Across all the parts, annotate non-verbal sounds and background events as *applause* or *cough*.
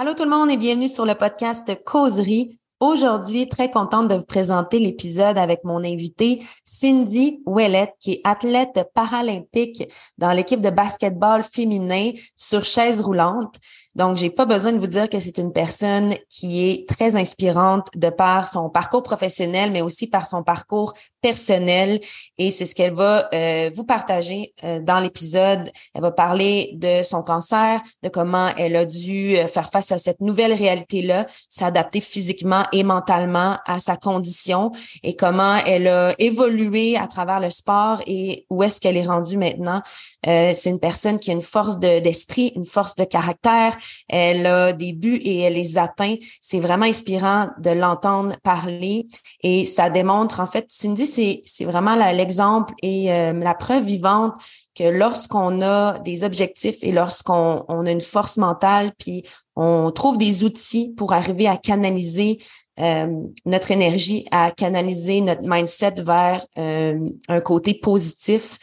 Allô tout le monde et bienvenue sur le podcast Causerie. Aujourd'hui, très contente de vous présenter l'épisode avec mon invité Cindy Ouellette, qui est athlète paralympique dans l'équipe de basketball féminin sur chaise roulante. Donc, j'ai pas besoin de vous dire que c'est une personne qui est très inspirante de par son parcours professionnel, mais aussi par son parcours personnel. Et c'est ce qu'elle va euh, vous partager euh, dans l'épisode. Elle va parler de son cancer, de comment elle a dû euh, faire face à cette nouvelle réalité-là, s'adapter physiquement et mentalement à sa condition et comment elle a évolué à travers le sport et où est-ce qu'elle est rendue maintenant. c'est une personne qui a une force d'esprit, une force de caractère, elle a des buts et elle les atteint. C'est vraiment inspirant de l'entendre parler et ça démontre, en fait, Cindy, c'est, vraiment l'exemple et euh, la preuve vivante que lorsqu'on a des objectifs et lorsqu'on on a une force mentale, puis on trouve des outils pour arriver à canaliser euh, notre énergie, à canaliser notre mindset vers euh, un côté positif,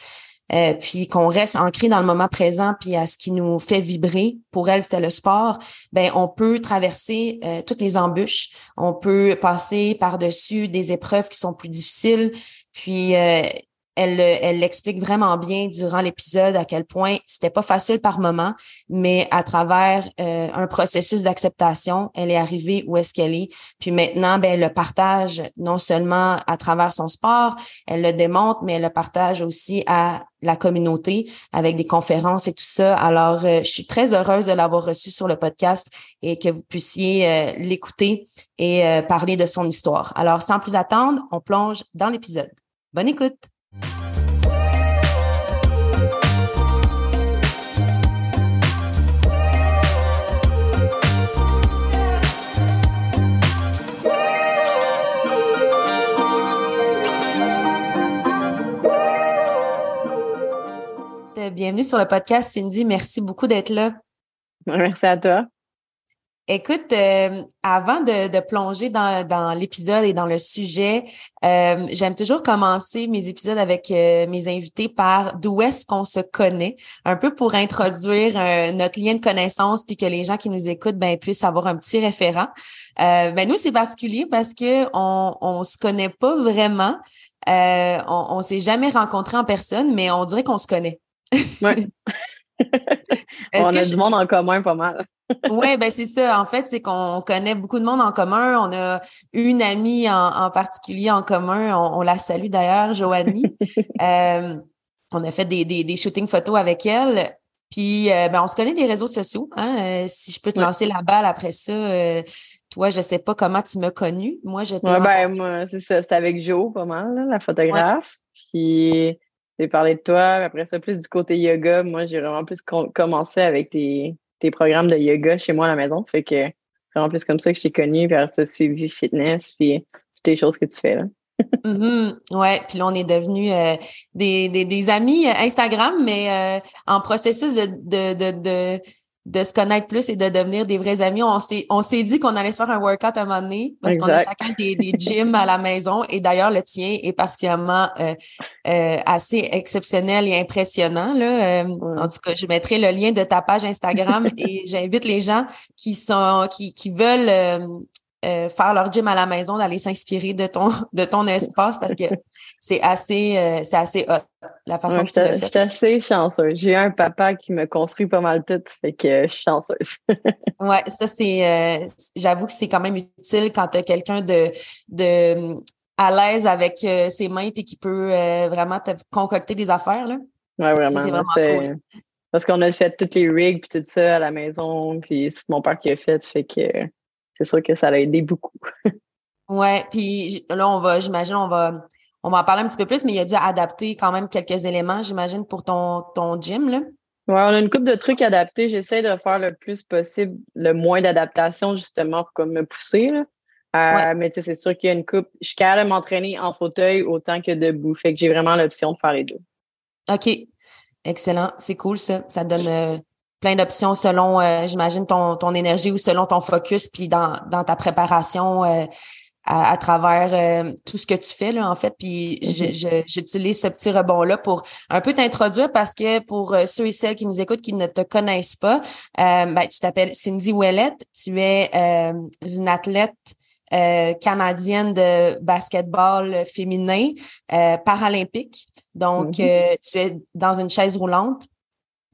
euh, puis qu'on reste ancré dans le moment présent puis à ce qui nous fait vibrer. Pour elle, c'était le sport. Ben, on peut traverser euh, toutes les embûches. On peut passer par-dessus des épreuves qui sont plus difficiles. Puis euh, elle, elle l'explique vraiment bien durant l'épisode à quel point c'était pas facile par moment, mais à travers euh, un processus d'acceptation, elle est arrivée où est-ce qu'elle est. Puis maintenant, ben, elle le partage non seulement à travers son sport, elle le démontre, mais elle le partage aussi à la communauté avec des conférences et tout ça. Alors, euh, je suis très heureuse de l'avoir reçu sur le podcast et que vous puissiez euh, l'écouter et parler de son histoire. Alors, sans plus attendre, on plonge dans l'épisode. Bonne écoute. Bienvenue sur le podcast, Cindy. Merci beaucoup d'être là. Merci à toi. Écoute, euh, avant de, plonger dans, l'épisode et dans le sujet, euh, j'aime toujours commencer mes épisodes avec euh, mes invités par d'où est-ce qu'on se connaît, un peu pour introduire notre lien de connaissance puis que les gens qui nous écoutent ben, puissent avoir un petit référent. ben nous, c'est particulier parce que on, on se connaît pas vraiment. on, on s'est jamais rencontrés en personne, mais on dirait qu'on se connaît. Ouais. *laughs* on a du monde en commun pas mal. oui, ben c'est ça. En fait, c'est qu'on connaît beaucoup de monde en commun. On a une amie en, particulier en commun. On, la salue d'ailleurs, Joanie. *laughs* Euh, on a fait des, des, shootings photos avec elle. Puis, euh, ben, on se connaît des réseaux sociaux. Hein? Euh, si je peux te lancer la balle après ça, toi, je sais pas comment tu m'as connue. Moi, je ouais, ben, moi, c'est ça. C'était avec Jo, pas mal, la photographe. Puis, j'ai parlé de toi. Après ça, plus du côté yoga. Moi, j'ai vraiment plus commencé avec tes, tes programmes de yoga chez moi à la maison. Fait que vraiment plus comme ça que je t'ai connu, puis ça, suivi fitness, puis toutes les choses que tu fais là. mm Ouais, puis là, on est devenus euh, des, des, des, amis Instagram, mais euh, en processus de, de, de, de de se connaître plus et de devenir des vrais amis. On s'est, on s'est dit qu'on allait se faire un workout à un moment donné parce qu'on a chacun des, des gyms à la maison. Et d'ailleurs, le tien est particulièrement euh, euh, assez exceptionnel et impressionnant. Là. Euh, en tout cas, je mettrai le lien de ta page Instagram et j'invite les gens qui sont qui, qui veulent euh, faire leur gym à la maison, d'aller s'inspirer de ton *laughs* de ton espace parce que c'est assez euh, c'est assez hot la façon que tu le fais. Je suis assez chanceuse. J'ai un papa qui me construit pas mal tout, fait que je suis chanceuse. *laughs* ouais, ça c'est euh, j'avoue que c'est quand même utile quand tu as quelqu'un de de à l'aise avec ses mains puis qui peut vraiment te concocter des affaires là. Ouais, vraiment. C'est vraiment cool. Parce qu'on a fait toutes les rigs puis tout ça à la maison, puis c'est mon père qui a fait, fait que c'est sûr que ça l'a aidé beaucoup. *laughs* ouais, puis là, on va, j'imagine, on va, on va en parler un petit peu plus, mais il a dû adapter quand même quelques éléments, j'imagine, pour ton, ton gym, là. Ouais, on a une coupe de trucs adaptés. J'essaie de faire le plus possible, le moins d'adaptation, justement, pour me pousser. Là. Euh, mais tu sais, c'est sûr qu'il y a une coupe. Je suis capable de m'entraîner en fauteuil autant que debout. Fait que j'ai vraiment l'option de faire les deux. OK. Excellent. C'est cool, ça. Ça donne euh, plein d'options selon, euh, j'imagine, ton, ton énergie ou selon ton focus, puis dans, dans ta préparation euh, à, travers euh, tout ce que tu fais, là, en fait. Puis mm-hmm. j'utilise ce petit rebond-là pour un peu t'introduire parce que pour euh, ceux et celles qui nous écoutent, qui ne te connaissent pas, ben, tu t'appelles Cindy Ouellette. Tu es une athlète canadienne de basketball féminin paralympique. Donc, mm-hmm. tu es dans une chaise roulante.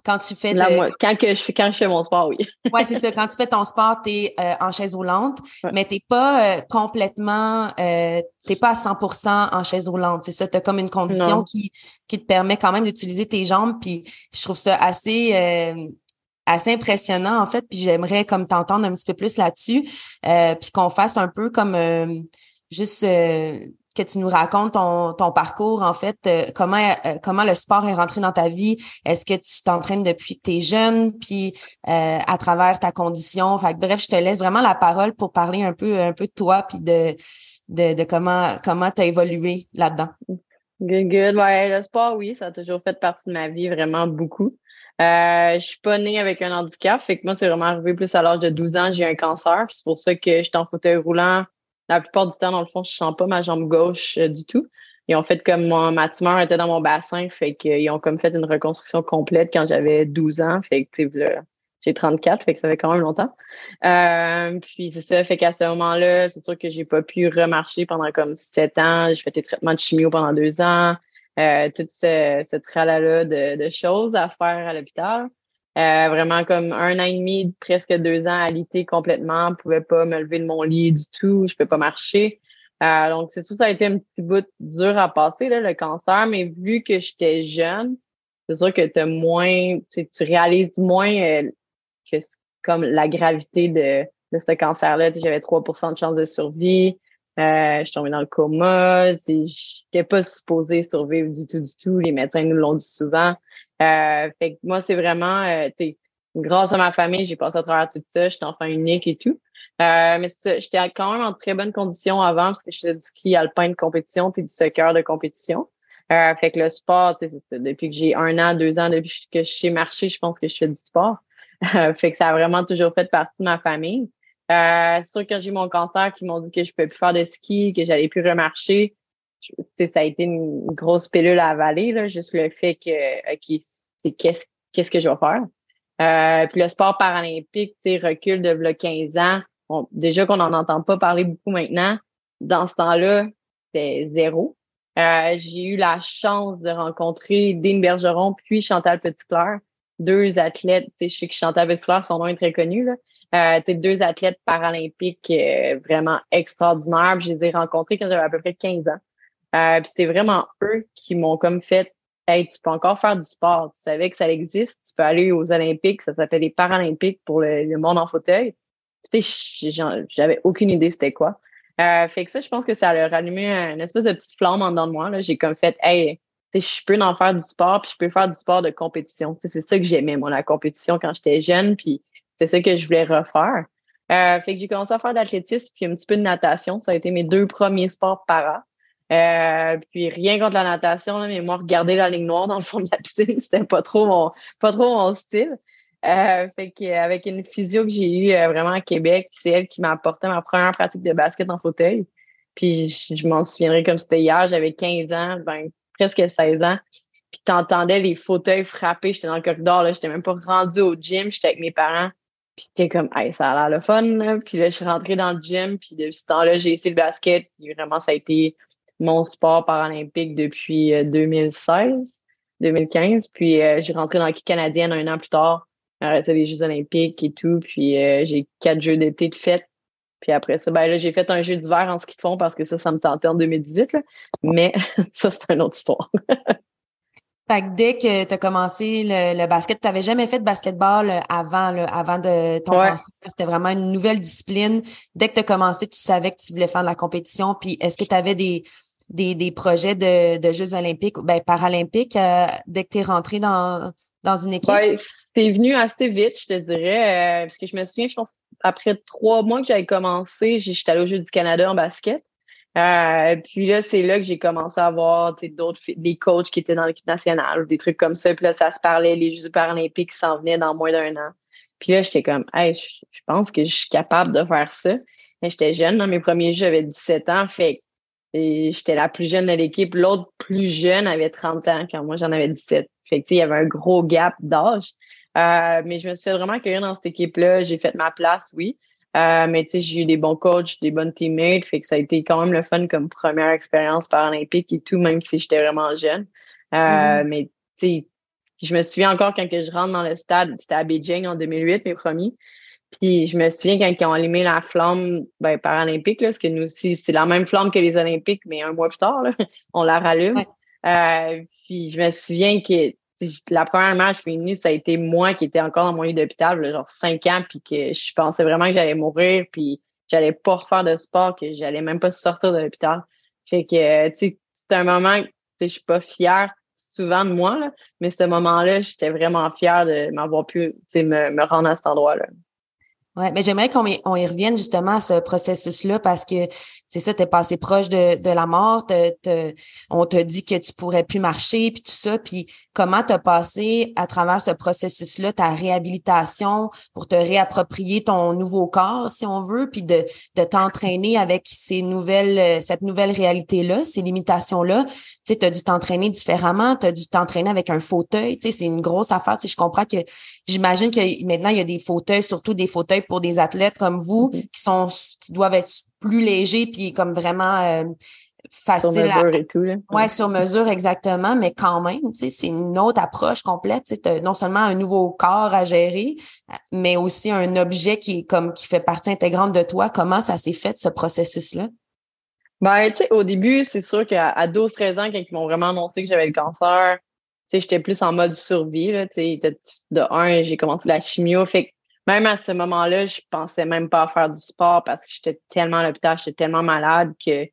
Quand tu fais quand que je fais quand je fais mon sport, oui. *laughs* ouais, c'est ça. Quand tu fais ton sport, tu es euh, en chaise roulante, mais tu pas euh, complètement euh, t'es pas à 100% en chaise roulante. C'est ça, tu as comme une condition qui qui te permet quand même d'utiliser tes jambes puis je trouve ça assez euh, assez impressionnant en fait, puis j'aimerais comme t'entendre un petit peu plus là-dessus puis qu'on fasse un peu comme juste que tu nous racontes ton, ton parcours, en fait, euh, comment, euh, comment le sport est rentré dans ta vie? Est-ce que tu t'entraînes depuis que tu es jeune, puis euh, à travers ta condition? Fait bref, je te laisse vraiment la parole pour parler un peu, un peu de toi, puis de, de, de comment comment tu as évolué là-dedans. Good, good. Ouais, le sport, oui, ça a toujours fait partie de ma vie, vraiment beaucoup. Euh, je suis pas née avec un handicap, fait que moi, c'est vraiment arrivé plus à l'âge de 12 ans, j'ai un cancer, c'est pour ça que j'étais en fauteuil roulant la plupart du temps, dans le fond, je sens pas ma jambe gauche euh, du tout. Ils ont fait comme mon, ma tumeur était dans mon bassin, fait qu'ils ont comme fait une reconstruction complète quand j'avais 12 ans. Fait que, j'ai 34, fait que ça fait quand même longtemps. Euh, puis c'est ça, fait qu'à ce moment-là, c'est sûr que j'ai pas pu remarcher pendant comme 7 ans. J'ai fait des traitements de chimio pendant deux ans. Euh, tout ce, ce tralala de, de choses à faire à l'hôpital. Euh, vraiment comme un an et demi, presque deux ans à alité complètement. Je pouvais pas me lever de mon lit du tout. Je peux pas marcher. Euh, donc, c'est ça, ça a été un petit bout dur à passer, là, le cancer. Mais vu que j'étais jeune, c'est sûr que as moins, tu réalises moins euh, que comme la gravité de, de ce cancer-là. J'avais 3% de chance de survie. Euh, je suis tombée dans le coma. Je n'étais pas supposée survivre du tout, du tout. Les médecins nous l'ont dit souvent. Euh, fait que moi, c'est vraiment, euh, grâce à ma famille, j'ai passé à travers tout ça. J'étais enfant unique et tout. Euh, mais j'étais quand même en très bonne condition avant parce que je faisais du ski alpin de compétition puis du soccer de compétition. Euh, fait que le sport. Depuis que j'ai un an, deux ans, depuis que je sais marcher, je pense que je fais du sport. *laughs* fait que ça a vraiment toujours fait partie de ma famille. Euh, c'est sûr que quand j'ai mon cancer, qui m'ont dit que je pouvais plus faire de ski, que j'allais plus remarcher, ça a été une grosse pilule à avaler, là, juste le fait que, OK, c'est qu'est-ce, qu'est-ce que je vais faire? Euh, puis le sport paralympique, tu sais, recule de 15 ans. déjà qu'on n'en entend pas parler beaucoup maintenant. Dans ce temps-là, c'était zéro. Euh, j'ai eu la chance de rencontrer Dean Bergeron puis Chantal Petitclerc, deux athlètes. Tu sais, je sais que Chantal Petitclerc, son nom est très connu, là. Euh, deux athlètes paralympiques euh, vraiment extraordinaires. je les ai rencontrés quand j'avais à peu près 15 ans. Euh, c'est vraiment eux qui m'ont comme fait Hey, tu peux encore faire du sport. Tu savais que ça existe. Tu peux aller aux Olympiques. Ça s'appelle les Paralympiques pour le, monde en fauteuil. Tu sais, j'avais aucune idée c'était quoi. Euh, fait que ça, je pense que ça a allumé une espèce de petite flamme en dedans de moi. J'ai comme fait, hey, tu sais, je peux en faire du sport, puis je peux faire du sport de compétition. c'est ça que j'aimais, moi, la compétition quand j'étais jeune, puis c'est ça que je voulais refaire. Euh, fait que j'ai commencé à faire d'athlétisme puis un petit peu de natation. Ça a été mes deux premiers sports para. Euh, puis rien contre la natation, mais moi, regarder la ligne noire dans le fond de la piscine, *laughs* c'était pas trop mon, pas trop mon style. Euh, fait qu'avec une physio que j'ai eue euh, vraiment à Québec, c'est elle qui m'a apporté ma première pratique de basket en fauteuil. Puis je, m'en souviendrai comme c'était hier, j'avais 15 ans, ben presque 16 ans. Puis t'entendais les fauteuils frapper, j'étais dans le corridor, là, j'étais même pas rendu au gym, j'étais avec mes parents. Puis t'es comme, hey, ça a l'air le fun. Puis là, je suis rentrée dans le gym. Puis depuis ce temps-là, j'ai essayé le basket. Puis vraiment, ça a été mon sport paralympique depuis 2016, euh, 2015. Puis euh, j'ai rentré dans l'équipe canadienne un an plus tard. C'est les Jeux olympiques et tout. Puis euh, j'ai quatre Jeux d'été de fête. Puis après ça, ben là, j'ai fait un jeu d'hiver en ski de fond parce que ça, ça me tentait en 2018. Mais *laughs* ça, c'est une autre histoire. *laughs* Fait que dès que tu as commencé le, basket, tu n'avais jamais fait de basketball euh, avant, avant de ton cancer. C'était vraiment une nouvelle discipline. Dès que tu as commencé, tu savais que tu voulais faire de la compétition. Puis est-ce que tu avais des, des, des, projets de, de Jeux olympiques, ben paralympiques, euh, dès que tu es rentré dans, dans une équipe? Oui, c'est venu assez vite, je te dirais. Euh, parce que je me souviens, je pense, après trois mois que j'avais commencé, j'étais allée au Jeux du Canada en basket. Euh, puis là, c'est là que j'ai commencé à voir d'autres des coachs qui étaient dans l'équipe nationale, des trucs comme ça. Puis là, ça se parlait, les Jeux paralympiques s'en venaient dans moins d'un an. Puis là, j'étais comme, hey, je, pense que je suis capable de faire ça. j'étais jeune. Dans mes premiers jeux, j'avais 17 ans. Fait j'étais la plus jeune de l'équipe. L'autre plus jeune avait 30 ans quand moi, j'en avais 17. Fait que, il y avait un gros gap d'âge. Euh, mais je me suis vraiment accueillie dans cette équipe-là. J'ai fait ma place, oui. Euh, mais tu sais, j'ai eu des bons coachs, des bonnes teammates. Fait que ça a été quand même le fun comme première expérience paralympique et tout, même si j'étais vraiment jeune. Euh, mm-hmm. Mais tu sais, je me souviens encore quand que je rentre dans le stade, c'était à Beijing en 2008, mes premiers. Puis je me souviens quand ils ont allumé la flamme ben, paralympique, là, parce que nous aussi, c'est la même flamme que les Olympiques, mais un mois plus tard, là, *laughs* on la rallume. Euh, puis je me souviens que la première match qui est venue, ça a été moi qui étais encore dans mon lit d'hôpital, genre cinq ans, puis que je pensais vraiment que j'allais mourir, puis j'allais pas refaire de sport, que j'allais même pas sortir de l'hôpital. Fait que, tu sais, c'est un moment, tu sais, je suis pas fière souvent de moi, là, mais ce moment-là, j'étais vraiment fière de m'avoir pu, tu sais, me, me rendre à cet endroit-là. Ouais, mais j'aimerais qu'on y, on y revienne justement à ce processus-là parce que c'est ça, t'es passé proche de, de la mort, on te dit que tu pourrais plus marcher puis tout ça, puis comment t'as passé à travers ce processus-là ta réhabilitation pour te réapproprier ton nouveau corps, si on veut, puis de, de t'entraîner avec ces nouvelles, cette nouvelle réalité-là, ces limitations-là? Tu t'as dû t'entraîner différemment, t'as dû t'entraîner avec un fauteuil. Tu sais, c'est une grosse affaire. Tu je comprends que j'imagine que maintenant il y a des fauteuils, surtout des fauteuils pour des athlètes comme vous mm-hmm. qui sont qui doivent être plus légers puis comme vraiment euh, facile sur mesure et tout là. Ouais, sur mesure exactement, mais quand même, tu sais, c'est une autre approche complète, tu sais, non seulement un nouveau corps à gérer, mais aussi un objet qui est comme qui fait partie intégrante de toi. Comment ça s'est fait ce processus là Ben, tu sais, au début, c'est sûr qu'à 12-13 ans, quand ils m'ont vraiment annoncé que j'avais le cancer, tu sais, j'étais plus en mode survie, là, tu sais, de un, j'ai commencé la chimio, fait même à ce moment-là, je pensais même pas faire du sport parce que j'étais tellement à l'hôpital, j'étais tellement malade que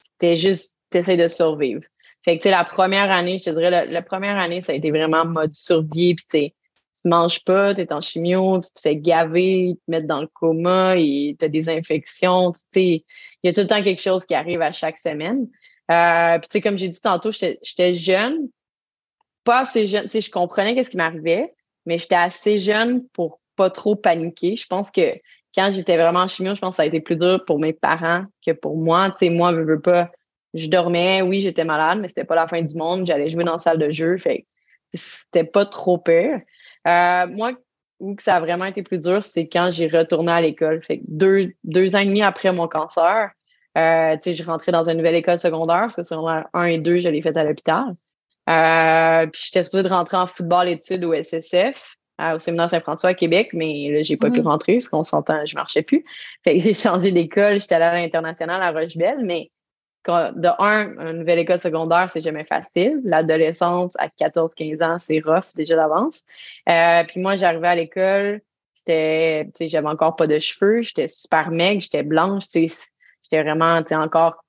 c'était juste, t'essayes de survivre. Fait que, tu sais, la première année, je te dirais, la, première année, ça a été vraiment mode survie, puis tu sais, tu manges pas, tu es en chimio, tu te fais gaver, te mettre dans le coma et tu as des infections, il y a tout le temps quelque chose qui arrive à chaque semaine. Euh, puis comme j'ai dit tantôt, j'étais jeune, pas assez jeune, je comprenais qu'est-ce qui m'arrivait, mais j'étais assez jeune pour pas trop paniquer. Je pense que quand j'étais vraiment en chimio, je pense que ça a été plus dur pour mes parents que pour moi. Tu sais, moi, je veux pas, je dormais, oui, j'étais malade, mais c'était pas la fin du monde. J'allais jouer dans la salle de jeu, fait c'était pas trop peur. Euh, moi, où que ça a vraiment été plus dur, c'est quand j'ai retourné à l'école. Fait deux, deux ans et demi après mon cancer, euh, tu sais, je rentrais dans une nouvelle école secondaire, parce que secondaire 1 et 2, je l'ai fait à l'hôpital. Euh, puis j'étais supposée de rentrer en football études au SSF au séminaire Saint-François à Québec, mais là, j'ai pas pu mm-hmm. rentrer parce qu'on s'entend, je marchais plus. Fait que *laughs* j'ai changé d'école, j'étais allée à l'international à Rochebelle, mais de un, une nouvelle école secondaire, c'est jamais facile. L'adolescence à 14-15 ans, c'est rough déjà d'avance. Euh, puis moi, j'arrivais à l'école, j'avais encore pas de cheveux, j'étais super maigre, j'étais blanche, j'étais vraiment, encore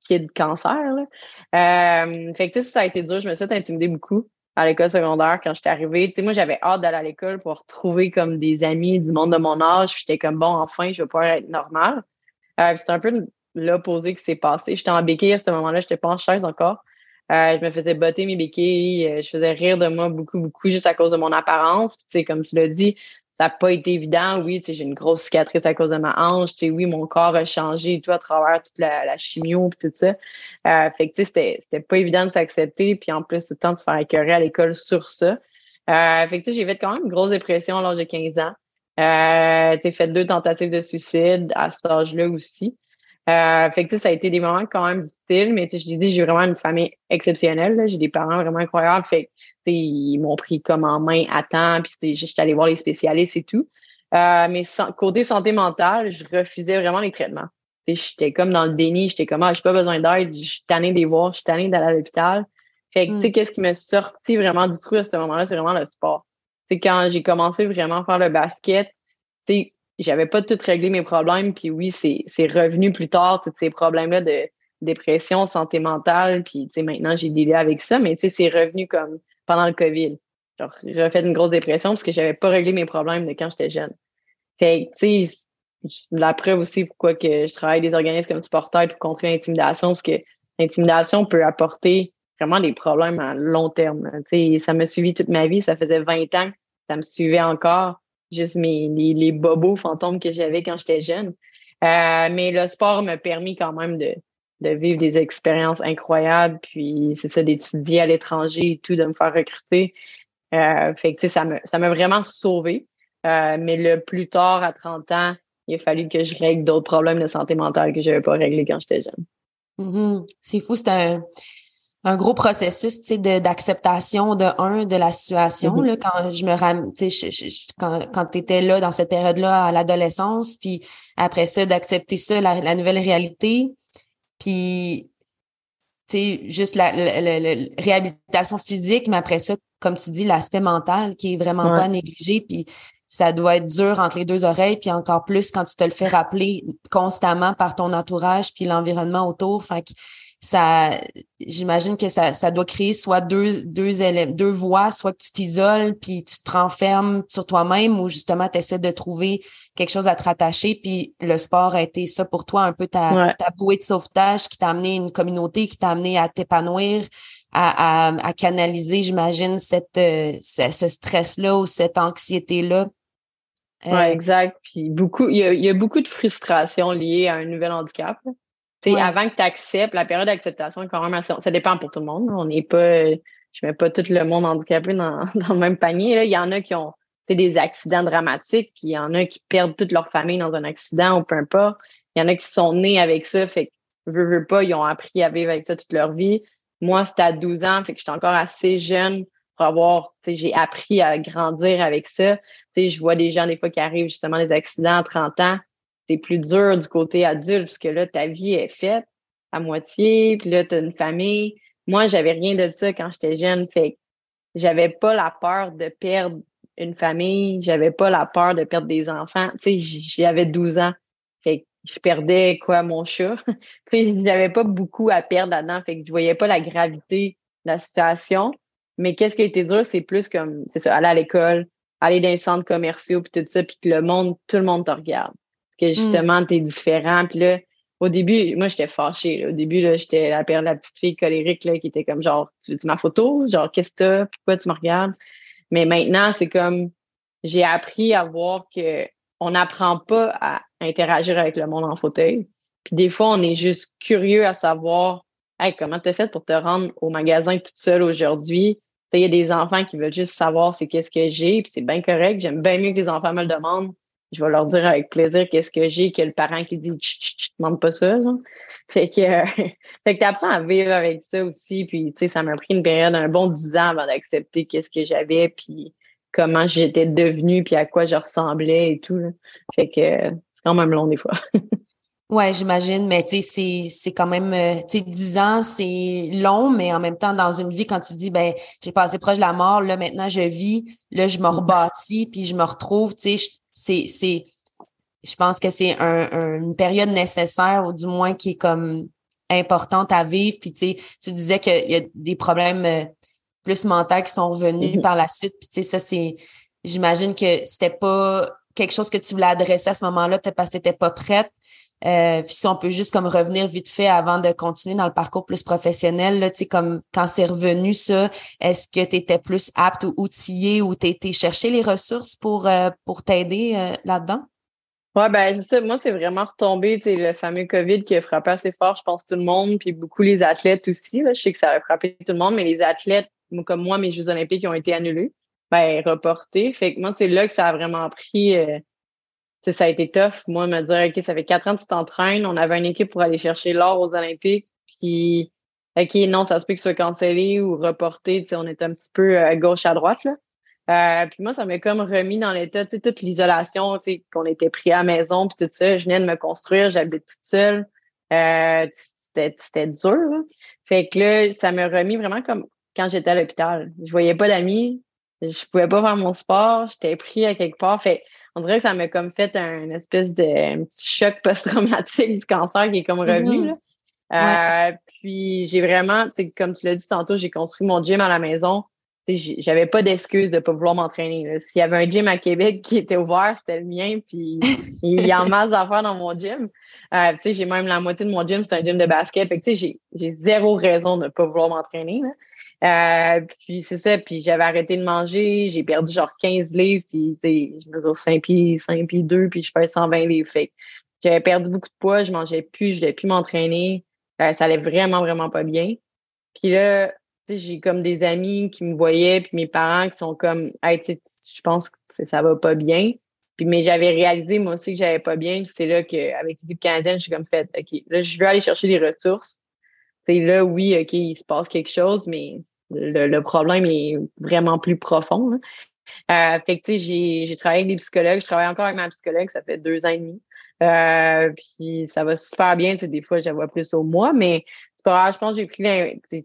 kid cancer. Là. Euh, fait que ça a été dur, je me suis intimidée beaucoup à l'école secondaire quand j'étais arrivée. Moi, j'avais hâte d'aller à l'école pour retrouver comme des amis du monde de mon âge. J'étais comme, bon, enfin, je vais pouvoir être normal. Euh, c'est un peu l'opposé qui s'est passé. J'étais en béquille à ce moment-là, j'étais pas en chaise encore. Euh, je me faisais botter mes béquilles, euh, je faisais rire de moi beaucoup, beaucoup juste à cause de mon apparence. Puis, comme tu l'as dit, ça n'a pas été évident. Oui, j'ai une grosse cicatrice à cause de ma hanche. Tu sais, oui, mon corps a changé et tout à travers toute la, chimio et tout ça. Euh, fait que, c'était, c'était pas évident de s'accepter. Puis en plus, tout le temps de se faire écœurer à l'école sur ça. Euh, fait que, j'ai fait quand même une grosse dépression à l'âge de 15 ans. Euh, fait deux tentatives de suicide à cet âge-là aussi. Euh, fait que, ça a été des moments quand même difficiles, mais tu sais, je l'ai dit, j'ai vraiment une famille exceptionnelle. J'ai des parents vraiment incroyables. Fait ils m'ont pris comme en main à temps, puis j'étais allée voir les spécialistes et tout. Euh, mais côté santé mentale, je refusais vraiment les traitements. J'étais comme dans le déni, j'étais comme, ah, j'ai pas besoin d'aide, je suis tannée des voir, je suis tannée d'aller à l'hôpital. Fait que, tu sais, mm. qu'est-ce qui m'a sorti vraiment du trou à ce moment-là, c'est vraiment le sport. C'est quand j'ai commencé vraiment à faire le basket, tu sais, j'avais pas tout réglé mes problèmes, puis oui, c'est revenu plus tard, tous ces problèmes-là de dépression, santé mentale, puis maintenant j'ai des avec ça, mais c'est revenu comme pendant le COVID. Genre, j'ai fait une grosse dépression parce que j'avais pas réglé mes problèmes de quand j'étais jeune. Fait tu sais, la preuve aussi pourquoi que je travaille des organismes comme Supporter pour contrer l'intimidation, parce que l'intimidation peut apporter vraiment des problèmes à long terme. Tu sais, ça m'a suivi toute ma vie. Ça faisait 20 ans ça me suivait encore. Juste mes, les, les bobos fantômes que j'avais quand j'étais jeune. mais le sport m'a permis quand même de, de vivre des expériences incroyables. Puis c'est ça, des petites vies à l'étranger et tout, de me faire recruter. Euh, fait que, ça m'a ça vraiment sauvé. Euh, mais le plus tard, à 30 ans, il a fallu que je règle d'autres problèmes de santé mentale que je n'avais pas réglés quand j'étais jeune. Mm-hmm. C'est fou, c'est un, gros processus d'acceptation de, un de la situation. Mm-hmm. là, quand je me ram, quand, quand tu étais là dans cette période-là à l'adolescence, puis après ça, d'accepter ça, la, la, nouvelle réalité. Puis tu sais, juste la, réhabilitation physique, mais après ça, comme tu dis, l'aspect mental qui est vraiment pas négligé, puis ça doit être dur entre les deux oreilles, puis encore plus quand tu te le fais rappeler constamment par ton entourage puis l'environnement autour. Fait que ça, j'imagine que ça, ça doit créer soit deux, deux éléments, deux voies, soit que tu t'isoles puis tu te renfermes sur toi-même ou justement tu essaies de trouver quelque chose à te rattacher. Puis le sport a été ça pour toi, un peu ta, ta bouée de sauvetage qui t'a amené une communauté, qui t'a amené à t'épanouir, à, à, canaliser, j'imagine, cette, euh, ce, stress-là ou cette anxiété-là. Euh, exact. Puis beaucoup, il y, a, il y a beaucoup de frustration liée à un nouvel handicap. Avant que tu acceptes, la période d'acceptation est quand même assez. Ça dépend pour tout le monde. On n'est pas. Je mets pas tout le monde handicapé dans, *laughs* dans le même panier. Là. Il y en a qui ont des accidents dramatiques, il y en a qui perdent toute leur famille dans un accident ou peu importe. Il y en a qui sont nés avec ça, fait que veux, veux pas, ils ont appris à vivre avec ça toute leur vie. Moi, c'était à 12 ans, fait que j'étais encore assez jeune pour avoir, tu sais, j'ai appris à grandir avec ça. Tu sais, je vois des gens des fois qui arrivent justement des accidents à 30 ans, c'est plus dur du côté adulte puisque là, ta vie est faite à moitié, puis là, tu as une famille. Moi, j'avais rien de ça quand j'étais jeune, fait j'avais pas la peur de perdre une famille, j'avais pas la peur de perdre des enfants. Tu sais, j'avais 12 ans, fait je perdais quoi, mon chat? *laughs* tu sais, j'avais pas beaucoup à perdre là-dedans, fait que je voyais pas la gravité de la situation. Mais qu'est-ce qui a été dur, c'est plus comme, c'est ça, aller à l'école, aller dans les centres commerciaux, puis tout ça, puis que le monde, tout le monde te regarde que mm. justement, tu es différent. Puis là, au début, moi, j'étais fâchée. Au début, là, j'étais la, la petite fille colérique là, qui était comme genre, tu veux-tu ma photo? Genre, qu'est-ce que t'as? Pourquoi tu me regardes? Mais maintenant, c'est comme j'ai appris à voir que on n'apprend pas à interagir avec le monde en fauteuil. Puis des fois, on est juste curieux à savoir hey, comment t'as fait pour te rendre au magasin toute seule aujourd'hui? Il y a des enfants qui veulent juste savoir c'est qu'est-ce que j'ai, puis c'est bien correct. J'aime bien mieux que les enfants me le demandent je vais leur dire avec plaisir qu'est-ce que j'ai que le parent qui dit tu demande pas ça fait que euh, *laughs* fait que t'apprends à vivre avec ça aussi puis tu sais ça m'a pris une période un bon dix ans avant d'accepter qu'est-ce que j'avais puis comment j'étais devenue puis à quoi je ressemblais et tout fait que c'est quand même long des fois. *laughs* Ouais, j'imagine, mais tu sais, c'est quand même, euh, tu sais, 10 ans, c'est long, mais en même temps, dans une vie, quand tu dis, ben, j'ai passé proche de la mort, là, maintenant, je vis, là, je me rebâtis, puis je me retrouve, tu sais, c'est, c'est, je pense que c'est un, une période nécessaire ou du moins qui est comme importante à vivre. Puis tu sais, tu disais qu'il y a des problèmes euh, plus mentaux qui sont revenus mm-hmm. par la suite. Puis tu sais, ça c'est, j'imagine que c'était pas quelque chose que tu voulais adresser à ce moment-là, peut-être parce que tu pas prête. Euh, puis si on peut juste comme revenir vite fait avant de continuer dans le parcours plus professionnel, là, comme quand c'est revenu ça, est-ce que tu étais plus apte ou outillé ou tu été chercher les ressources pour, euh, pour t'aider euh, là-dedans? Ouais, ben c'est ça. Moi, c'est vraiment retombé, tu sais, le fameux COVID qui a frappé assez fort, je pense, tout le monde, puis beaucoup les athlètes aussi. Là. Je sais que ça a frappé tout le monde, mais les athlètes, comme moi, mes Jeux olympiques ont été annulés, ben reportés. Fait que moi, c'est là que ça a vraiment pris ça a été tough. Moi, me dire, OK, ça fait quatre ans que tu t'entraînes. On avait une équipe pour aller chercher l'or aux Olympiques. Puis, OK, non, ça se peut que ce soit cancellé ou reporté. on est un petit peu à gauche, à droite. Là. Euh, puis moi, ça m'a comme remis dans l'état, tu sais, toute l'isolation, tu sais, qu'on était pris à la maison, puis tout ça. Je venais de me construire, j'habite toute seule. Euh, c'était dur. Fait que là, ça m'a remis vraiment comme quand j'étais à l'hôpital. Je voyais pas d'amis, je pouvais pas faire mon sport, j'étais pris à quelque part. Fait on dirait que ça m'a comme fait un espèce de petit choc post-traumatique du cancer qui est comme revenu. Mm-hmm. là. Euh, puis j'ai vraiment, comme tu l'as dit tantôt, j'ai construit mon gym à la maison. J'avais pas d'excuse de pas vouloir m'entraîner. S'il y avait un gym à Québec qui était ouvert, c'était le mien. Puis *laughs* il y a en masse d'affaires dans mon gym. Euh, j'ai même la moitié de mon gym, c'est un gym de basket. Fait que j'ai zéro raison de pas vouloir m'entraîner. Euh, puis c'est ça, puis j'avais arrêté de manger, j'ai perdu genre 15 livres, puis je mesure 5 pieds, 5 pieds 2, puis je fais 120 livres. Fait j'avais perdu beaucoup de poids, je mangeais plus, je voulais plus m'entraîner. Euh, ça allait vraiment, vraiment pas bien. Puis là, j'ai comme des amis qui me voyaient, puis mes parents qui sont comme, hey, je pense que ça va pas bien. Puis, mais j'avais réalisé, moi aussi, que j'avais pas bien. c'est là qu'avec l'équipe canadienne, je suis comme fait, OK, là, je veux aller chercher des ressources. C'est là, oui, OK, il se passe quelque chose, mais le, problème est vraiment plus profond. Euh, fait que, j'ai, j'ai travaillé avec des psychologues. Je travaille encore avec ma psychologue, ça fait deux ans et demi. Euh, puis ça va super bien. Tu sais, des fois, je la vois plus au mois, mais c'est pas grave. Je pense que j'ai pris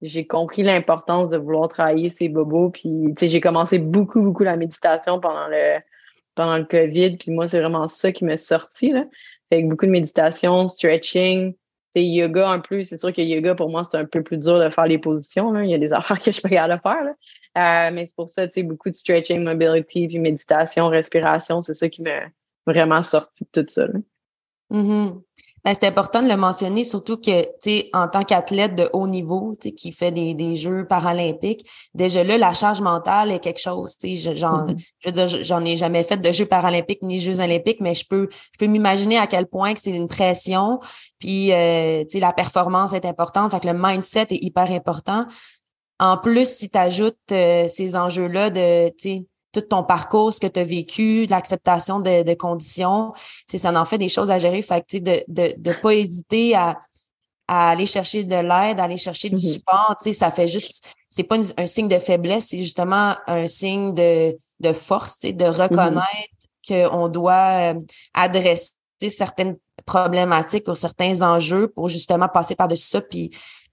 j'ai compris l'importance de vouloir travailler ces bobos. Puis, j'ai commencé beaucoup, beaucoup la méditation pendant le pendant le COVID. Puis moi, c'est vraiment ça qui m'a sorti. Là. Fait beaucoup de méditation, stretching, c'est yoga un peu. C'est sûr que yoga, pour moi, c'est un peu plus dur de faire les positions. Là. Il y a des *laughs* affaires que je pas capable de faire. Euh, mais c'est pour ça, tu sais, beaucoup de stretching, mobility, puis méditation, respiration, c'est ça qui m'a vraiment sorti de tout ça. Mm-hmm. Ben, c'est important de le mentionner, surtout que, tu sais, en tant qu'athlète de haut niveau, tu sais, qui fait des, des Jeux paralympiques, déjà là, la charge mentale est quelque chose, tu sais, j'en, mm-hmm. je veux dire, j'en ai jamais fait de Jeux paralympiques ni Jeux olympiques, mais je peux, je peux m'imaginer à quel point que c'est une pression, puis, euh, tu sais, la performance est importante, fait que le mindset est hyper important. En plus, si tu ajoutes euh, ces enjeux-là de, tu sais, tout ton parcours, ce que tu as vécu, l'acceptation de, de conditions, ça en fait des choses à gérer. Fait que, de ne de, pas hésiter à, à aller chercher de l'aide, aller chercher du mm-hmm. support, ça fait juste, c'est pas un signe de faiblesse, c'est justement un signe de, de force, de mm-hmm. reconnaître qu'on doit euh, adresser certaines problématiques ou certains enjeux pour justement passer par-dessus ça puis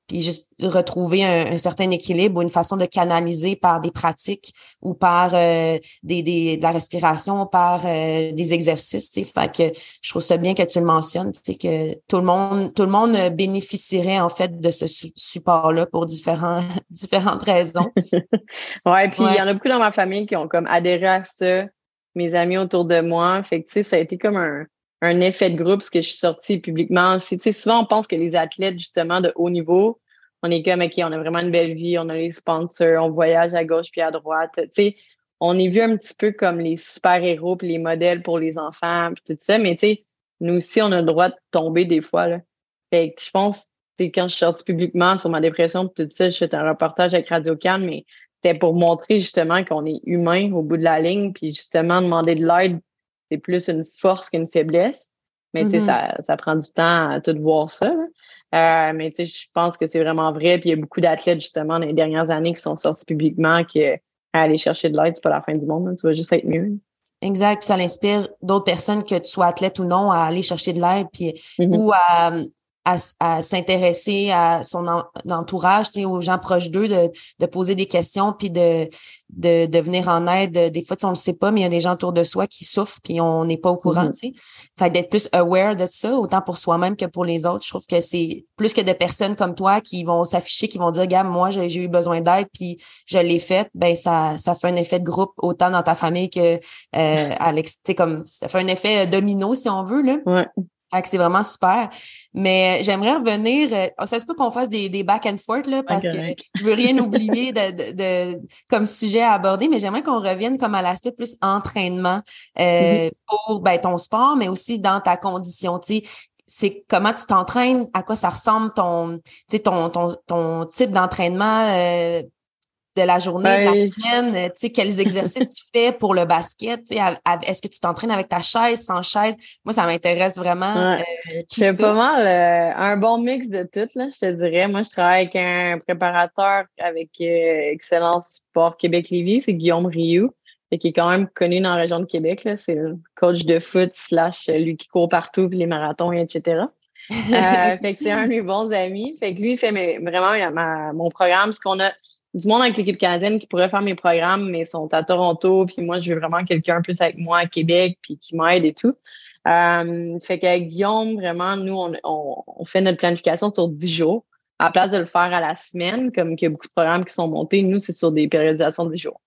puis juste retrouver un, certain équilibre ou une façon de canaliser par des pratiques ou par euh, des, des, de la respiration, par euh, des exercices. Fait que je trouve ça bien que tu le mentionnes, que tout le monde, tout le monde bénéficierait en fait de ce support-là pour différents, *laughs* différentes raisons. *laughs* ouais, puis il y en a beaucoup dans ma famille qui ont comme adhéré à ça, mes amis autour de moi. Fait que tu sais, ça a été comme un un effet de groupe, ce que je suis sortie publiquement souvent, on pense que les athlètes, justement, de haut niveau, on est comme, OK, on a vraiment une belle vie, on a les sponsors, on voyage à gauche puis à droite. Tu sais, on est vu un petit peu comme les super-héros puis les modèles pour les enfants puis tout ça, mais tu sais, nous aussi, on a le droit de tomber des fois, là. Fait que je pense, tu sais, quand je suis sortie publiquement sur ma dépression puis tout ça, je fais un reportage avec Radio Cannes, mais c'était pour montrer justement qu'on est humain au bout de la ligne puis justement demander de l'aide c'est plus une force qu'une faiblesse. Mais tu sais, mm-hmm. ça, ça prend du temps à tout voir ça. Euh, mais tu sais, je pense que c'est vraiment vrai. Puis il y a beaucoup d'athlètes, justement, dans les dernières années qui sont sortis publiquement que aller chercher de l'aide, c'est pas la fin du monde. Tu vas juste être mieux. Exact. Puis ça inspire d'autres personnes, que tu sois athlète ou non, à aller chercher de l'aide, puis mm-hmm. ou à, à, s'intéresser à son entourage, aux gens proches d'eux, de, de, poser des questions, puis de, de, de, venir en aide. Des fois, on ne le sait pas, mais il y a des gens autour de soi qui souffrent, puis on n'est pas au courant. Mm Fait d'être plus aware de ça, autant pour soi-même que pour les autres. Je trouve que c'est plus que de personnes comme toi qui vont s'afficher, qui vont dire, gars, moi, j'ai eu besoin d'aide, puis je l'ai fait. Ben ça, ça fait un effet de groupe autant dans ta famille que euh, Alex. comme ça fait un effet domino si on veut là. Ouais c'est vraiment super. Mais j'aimerais revenir. Euh, ça se peut qu'on fasse des, des, back and forth là, parce que je veux rien *laughs* oublier de, de, comme sujet à aborder, mais j'aimerais qu'on revienne comme à l'aspect plus entraînement euh, mm-hmm. pour ben, ton sport, mais aussi dans ta condition. Tu sais, c'est comment tu t'entraînes, à quoi ça ressemble ton, ton, ton, ton type d'entraînement euh, de la journée, de la ben, semaine, euh, tu sais, quels exercices tu fais pour le basket, tu sais, est-ce que tu t'entraînes avec ta chaise, sans chaise? Moi, ça m'intéresse vraiment. Euh, je fais pas mal euh, un bon mix de tout, là, je te dirais. Moi, je travaille avec un préparateur avec Excellence Sport Québec-Lévis, c'est Guillaume Rioux, qui est quand même connu dans la région de Québec. C'est le coach de foot slash lui qui court partout, puis les marathons, etc. *laughs* fait que c'est un de mes bons amis. Fait que lui, il fait vraiment mon programme. Ce qu'on a du monde avec l'équipe canadienne qui pourrait faire mes programmes, mais sont à Toronto, puis moi, je veux vraiment quelqu'un plus avec moi à Québec, puis qui m'aide et tout. Euh, fait qu'avec Guillaume, vraiment, nous, on, on, fait notre planification sur 10 jours. À la place de le faire à la semaine, comme il y a beaucoup de programmes qui sont montés, nous, c'est sur des périodisations de 10 jours.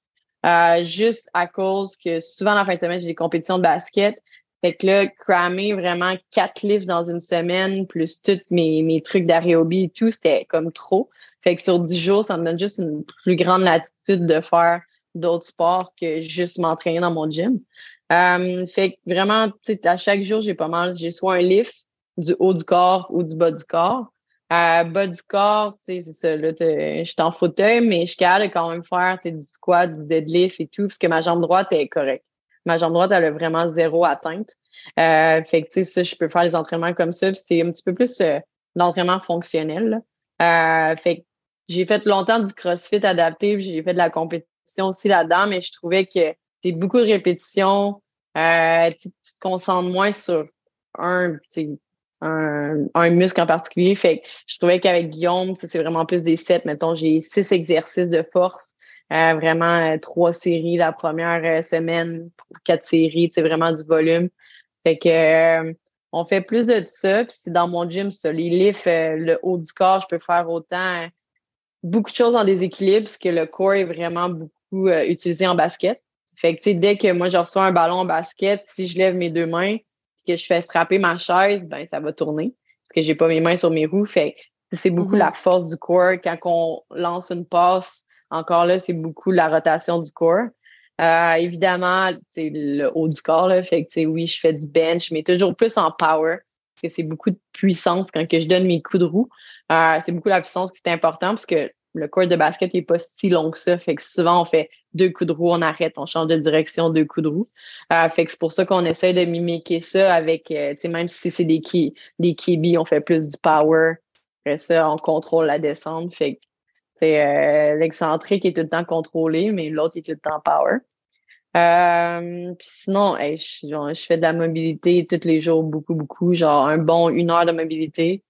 Euh, juste à cause que souvent, la fin de semaine, j'ai des compétitions de basket. Fait que là, cramer vraiment quatre livres dans une semaine, plus tous mes, mes trucs d'aérobie et tout, c'était comme trop. Fait que sur 10 jours, ça me donne juste une plus grande latitude de faire d'autres sports que juste m'entraîner dans mon gym. Euh, fait que vraiment, à chaque jour, j'ai pas mal, j'ai soit un lift du haut du corps ou du bas du corps. Euh, bas du corps, c'est ça, là, je suis en fauteuil, mais je suis quand même faire du squat, du deadlift et tout, parce que ma jambe droite est correcte. Ma jambe droite, elle a vraiment zéro atteinte. Euh, fait que, tu sais, ça, je peux faire les entraînements comme ça, c'est un petit peu plus euh, d'entraînement fonctionnel. Euh, fait j'ai fait longtemps du crossfit adapté, j'ai fait de la compétition aussi là-dedans, mais je trouvais que c'est beaucoup de répétitions. Euh, tu, te concentres moins sur un, un, un muscle en particulier. Fait que je trouvais qu'avec Guillaume, c'est vraiment plus des sets. Mettons, j'ai six exercices de force. Euh, vraiment euh, trois séries la première euh, semaine, quatre séries, c'est vraiment du volume. Fait que on fait plus de ça. Puis c'est dans mon gym, ça. Les lifts, le haut du corps, je peux faire autant beaucoup de choses en déséquilibre, parce que le corps est vraiment beaucoup utilisé en basket. Fait que, tu sais, dès que moi, je reçois un ballon en basket, si je lève mes deux mains que je fais frapper ma chaise, ben, ça va tourner parce que j'ai pas mes mains sur mes roues. Fait c'est beaucoup mm-hmm. la force du corps. Quand on lance une passe, encore là, c'est beaucoup la rotation du corps. Euh, évidemment, c'est le haut du corps, là. Fait que, oui, je fais du bench, mais toujours plus en power. Parce que c'est beaucoup de puissance quand que je donne mes coups de roue. Euh, c'est beaucoup la puissance qui est important parce que le court de basket n'est pas si long que ça. Fait que souvent, on fait deux coups de roue, on arrête, on change de direction, deux coups de roue. Euh, fait que c'est pour ça qu'on essaie de mimiquer ça avec, euh, tu sais, même si c'est des key, des on fait plus du power. Après ça, on contrôle la descente. Fait que euh, l'excentrique est tout le temps contrôlé, mais l'autre est tout le temps power. Euh, puis sinon, je, fais de la mobilité tous les jours, beaucoup, beaucoup. Genre un bon une heure de mobilité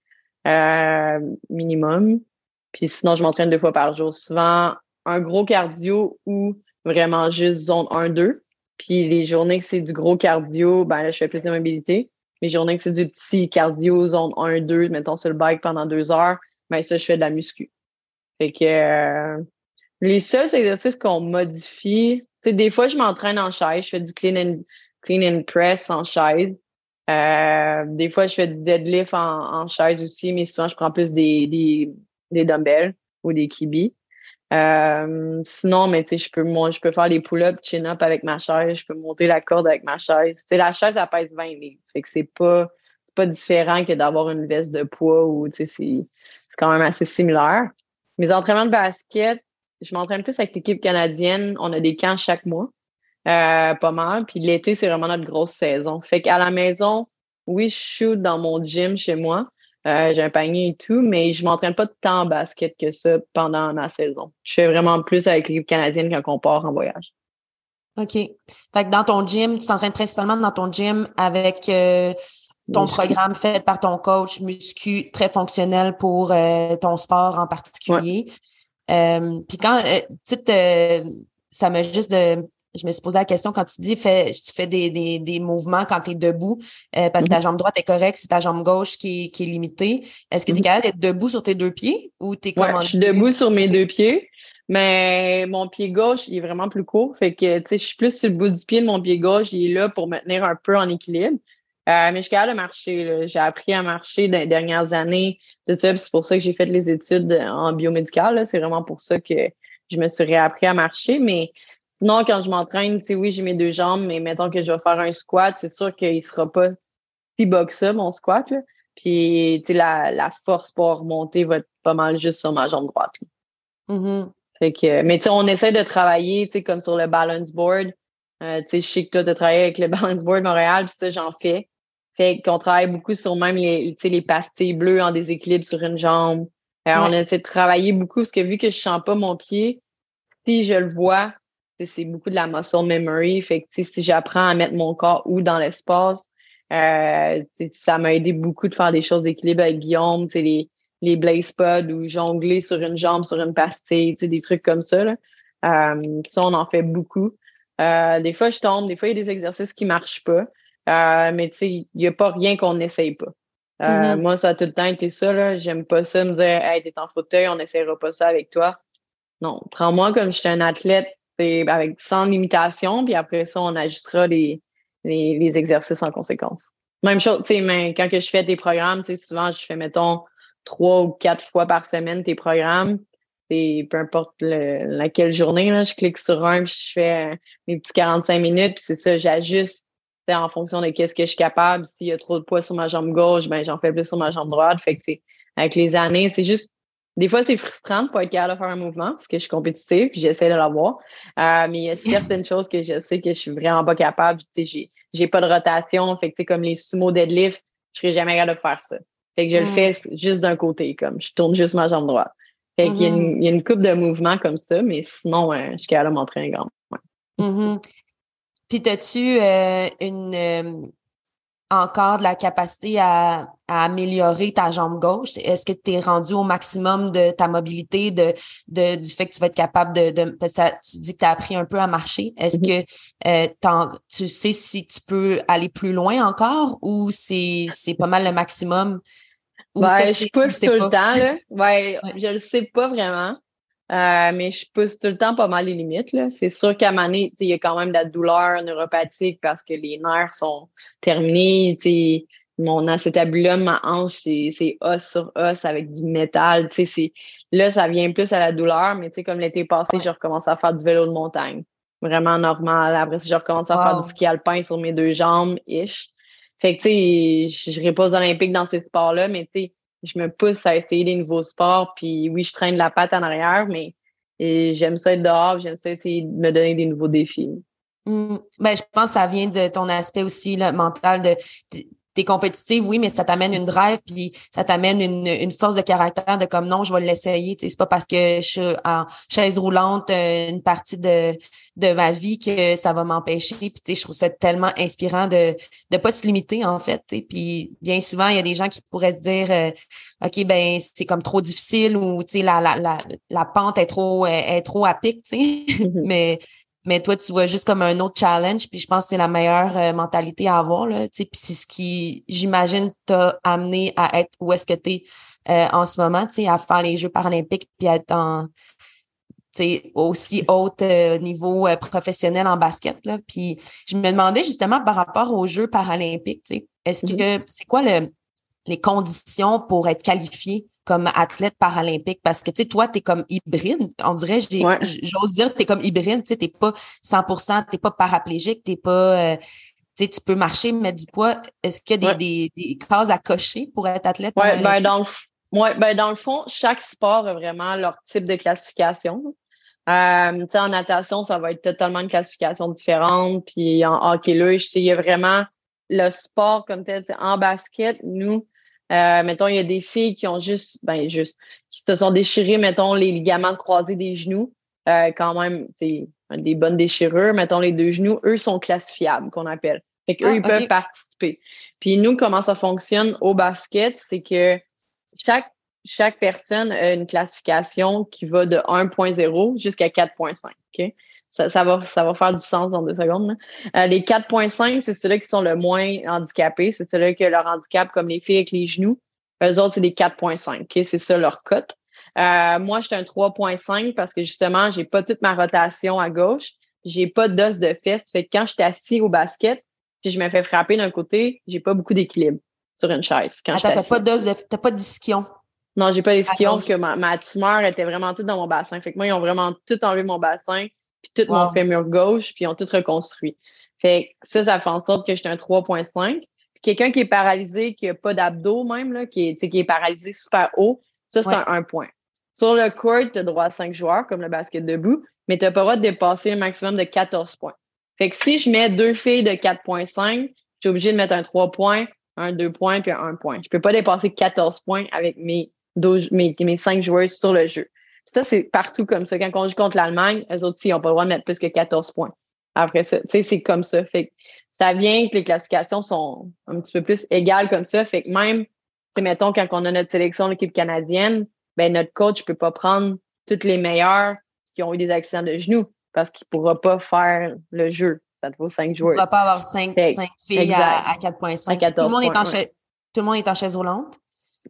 minimum. Puis sinon, je m'entraîne deux fois par jour. Souvent, un gros cardio ou vraiment juste zone 1-2. Puis les journées que c'est du gros cardio, ben là, je fais plus de mobilité. Les journées que c'est du petit cardio, zone 1-2, mettons sur le bike pendant deux heures, ben ça, je fais de la muscu. Fait que euh, les seuls exercices qu'on modifie, tu sais, des fois, je m'entraîne en chaise, je fais du clean and, clean and press en chaise. Euh, des fois, je fais du deadlift en, en chaise aussi, mais souvent, je prends plus des, des, des dumbbells ou des kibis. Euh, sinon, mais tu sais, je peux, moi, je peux faire les pull-ups, chin-up avec ma chaise, je peux monter la corde avec ma chaise. Tu sais, la chaise, elle pèse 20 livres. Fait que c'est pas, c'est pas différent que d'avoir une veste de poids ou, tu sais, c'est, c'est quand même assez similaire. Mes entraînements de basket, je m'entraîne plus avec l'équipe canadienne. On a des camps chaque mois. Euh, pas mal. Puis l'été, c'est vraiment notre grosse saison. Fait qu'à la maison, oui, je shoot dans mon gym chez moi. Euh, j'ai un panier et tout, mais je m'entraîne pas tant en basket que ça pendant ma saison. Je fais vraiment plus avec l'équipe canadienne quand on part en voyage. OK. Fait que dans ton gym, tu t'entraînes principalement dans ton gym avec euh, ton programme fait par ton coach muscu très fonctionnel pour euh, ton sport en particulier. Puis quand, tu sais, ça m'a juste de je me suis posé la question quand tu dis fais, tu fais des, des, des mouvements quand tu es debout, euh, parce que ta mm-hmm. jambe droite est correcte, c'est ta jambe gauche qui est, qui est limitée. Est-ce que tu es mm-hmm. capable d'être debout sur tes deux pieds ou tu es Je suis debout sur mes deux pieds, mais mon pied gauche, il est vraiment plus court. Fait que, tu sais, je suis plus sur le bout du pied de mon pied gauche, il est là pour me tenir un peu en équilibre. Euh, mais je suis capable de marcher. J'ai appris à marcher dans les dernières années. De ça, c'est pour ça que j'ai fait les études en biomédical. C'est vraiment pour ça que je me suis réappris à marcher. Mais Sinon, quand je m'entraîne, tu sais, oui, j'ai mes deux jambes, mais mettons que je vais faire un squat, c'est sûr qu'il sera pas si bas que ça, mon squat. Là. Puis, tu sais, la, la force pour remonter va être pas mal juste sur ma jambe droite. Mm-hmm. Fait que, mais tu sais, on essaie de travailler, tu sais, comme sur le balance board. Euh, tu sais, je sais que toi, tu travaillé avec le *laughs* balance board Montréal, puis ça, j'en fais. Fait qu'on travaille beaucoup sur même les, tu sais, les pastilles bleues en déséquilibre sur une jambe. Euh, on essaie de travailler beaucoup, parce que vu que je sens pas mon pied, si je le vois, c'est beaucoup de la muscle memory. Fait que, si j'apprends à mettre mon corps où dans l'espace, euh, ça m'a aidé beaucoup de faire des choses d'équilibre avec Guillaume, les, les blaze pods ou jongler sur une jambe, sur une pastille, des trucs comme ça. Là. Euh, ça, on en fait beaucoup. Euh, des fois, je tombe, des fois, il y a des exercices qui marchent pas. Euh, mais tu sais, il n'y a pas rien qu'on n'essaye pas. Euh, mm-hmm. Moi, ça a tout le temps été ça. Là. J'aime pas ça me dire Hey, t'es en fauteuil, on n'essayera pas ça avec toi. Non, prends-moi comme je suis un athlète avec sans limitation, puis après ça, on ajustera les, les, exercices en conséquence. Même chose, tu sais, mais quand que je fais des programmes, tu sais, souvent, je fais, mettons, trois ou quatre fois par semaine tes programmes. peu importe laquelle journée, là, je clique sur un, puis je fais euh, mes petits 45 minutes, puis c'est ça, j'ajuste en fonction de qu'est-ce que je suis capable. S'il y a trop de poids sur ma jambe gauche, ben j'en fais plus sur ma jambe droite. Fait que avec les années, c'est juste des fois, c'est frustrant de pas être capable de faire un mouvement parce que je suis compétitive puis j'essaie de l'avoir. Euh, mais il y a certaines *laughs* choses que je sais que je suis vraiment pas capable. Tu sais, j'ai, j'ai pas de rotation. Fait que, comme les sumo deadlift, je serais jamais capable de faire ça. Fait que je le mm. fais juste d'un côté, comme je tourne juste ma jambe droite. Fait qu'il y a une, mm-hmm. coupe de mouvements comme ça, mais sinon, je suis capable de montrer un grand. Mm-hmm. Puis, as-tu euh, une, euh, encore de la capacité à, améliorer ta jambe gauche? Est-ce que tu es rendu au maximum de ta mobilité, de, de du fait que tu vas être capable de. de parce que tu dis que tu as appris un peu à marcher. Est-ce mm-hmm. que euh, tu sais si tu peux aller plus loin encore ou c'est pas mal le maximum? ouais, je pousse tout le temps. Là. Ouais, ouais, je le sais pas vraiment. Euh, mais je pousse tout le temps pas mal les limites. C'est sûr qu'à un il y a quand même de la douleur neuropathique parce que les nerfs sont terminés. T'sais, mon acétabulum, ma hanche, c'est os sur os avec du métal. Là, ça vient plus à la douleur, mais comme l'été passé, je recommence à faire du vélo de montagne. Vraiment normal. Après, je recommence à faire du ski alpin sur mes deux jambes, ish. Fait que, tu sais, je, je repose olympique dans ces sports-là, mais tu sais, je me pousse à essayer des nouveaux sports. Puis oui, je traîne la patte en arrière, mais j'aime ça être dehors, j'aime ça essayer de me donner des nouveaux défis. Mmh. Ben, je pense que ça vient de ton aspect aussi mental de, t'es compétitive, oui, mais ça t'amène une drive, puis ça t'amène une, une, force de caractère de comme non, je vais l'essayer. C'est pas parce que je suis en chaise roulante euh, une partie de, de ma vie que ça va m'empêcher. Puis je trouve ça tellement inspirant de ne pas se limiter, en fait. Puis bien souvent, il y a des gens qui pourraient se dire euh, OK, ben c'est comme trop difficile ou la, la, la, la pente est trop est, trop à pic, mm-hmm. *laughs* mais mais toi, tu vois juste comme un autre challenge, puis je pense que c'est la meilleure euh, mentalité à avoir, là, tu sais, puis c'est ce qui, j'imagine, t'a amené à être où est-ce que tu es euh, en ce moment, tu sais, à faire les Jeux paralympiques, puis à être en, aussi haut euh, niveau professionnel en basket, là. Puis je me demandais justement par rapport aux Jeux paralympiques, tu sais, est-ce que, mm-hmm. c'est quoi le, les conditions pour être qualifié? Comme athlète paralympique parce que tu sais toi tu es comme hybride. On dirait j'ose dire tu es comme hybride tu sais t'es pas 100% t'es pas paraplégique t'es pas euh, tu sais tu peux marcher mettre du poids. Est-ce qu'il y a des, des, cases à cocher pour être athlète ouais, ben dans le, ouais, ben dans le fond chaque sport a vraiment leur type de classification. Euh, en natation ça va être totalement une classification différente. Puis en hockey là il y a vraiment le sport comme tel. En basket nous euh, mettons, il y a des filles qui ont juste, ben juste, qui se sont déchirées, mettons, les ligaments croisés des genoux. Euh, quand même, c'est des bonnes déchirures. Mettons, les deux genoux, eux sont classifiables, qu'on appelle. Fait qu'eux, ah, ils peuvent participer. Puis nous, comment ça fonctionne au basket, c'est que chaque, chaque personne a une classification qui va de 1.0 jusqu'à 4.5. OK? Ça, ça, va, ça va faire du sens dans deux secondes. Euh, les 4.5, c'est ceux-là qui sont le moins handicapés. C'est ceux-là qui ont leur handicap, comme les filles avec les genoux. Eux autres, c'est des 4.5. Okay? C'est ça leur cote. Euh, moi, j'étais un 3.5 parce que justement, j'ai pas toute ma rotation à gauche. J'ai pas d'os de fesse. Fait que quand j'étais assis au basket, si je me fais frapper d'un côté, j'ai pas beaucoup d'équilibre sur une chaise. Quand Attends, t'as pas d'os de, t'as pas d'ischion. Non, j'ai pas d'ischion parce que ma, ma tumeur était vraiment toute dans mon bassin. Fait que moi, ils ont vraiment tout enlevé mon bassin puis tout mon fémur gauche, puis ils ont tout reconstruit. Fait ça, ça fait en sorte que j'étais un 3.5. Puis quelqu'un qui est paralysé, qui n'a pas d'abdos même, là, qui est, qui est paralysé super haut, ça, c'est un 1 point. Sur le court, tu as droit à 5 joueurs, comme le basket debout, mais tu n'as pas le droit de dépasser un maximum de 14 points. Fait que si je mets deux filles de 4.5, je suis obligé de mettre un 3 points, un 2 points, puis un 1 point. Je peux pas dépasser 14 points avec mes, 12, mes, mes 5 joueurs sur le jeu. Ça, c'est partout comme ça. Quand on joue contre l'Allemagne, eux autres, ils n'ont pas le droit de mettre plus que 14 points. Après ça, tu sais, c'est comme ça. Fait ça vient que les classifications sont un petit peu plus égales comme ça. Fait que même, tu mettons, quand on a notre sélection de l'équipe canadienne, ben, notre coach peut pas prendre toutes les meilleures qui ont eu des accidents de genoux parce qu'il pourra pas faire le jeu. Ça te vaut cinq joueurs. Il ne pourra pas avoir cinq, filles à, 4.5. Tout, le monde est en tout le monde est en chaise roulante?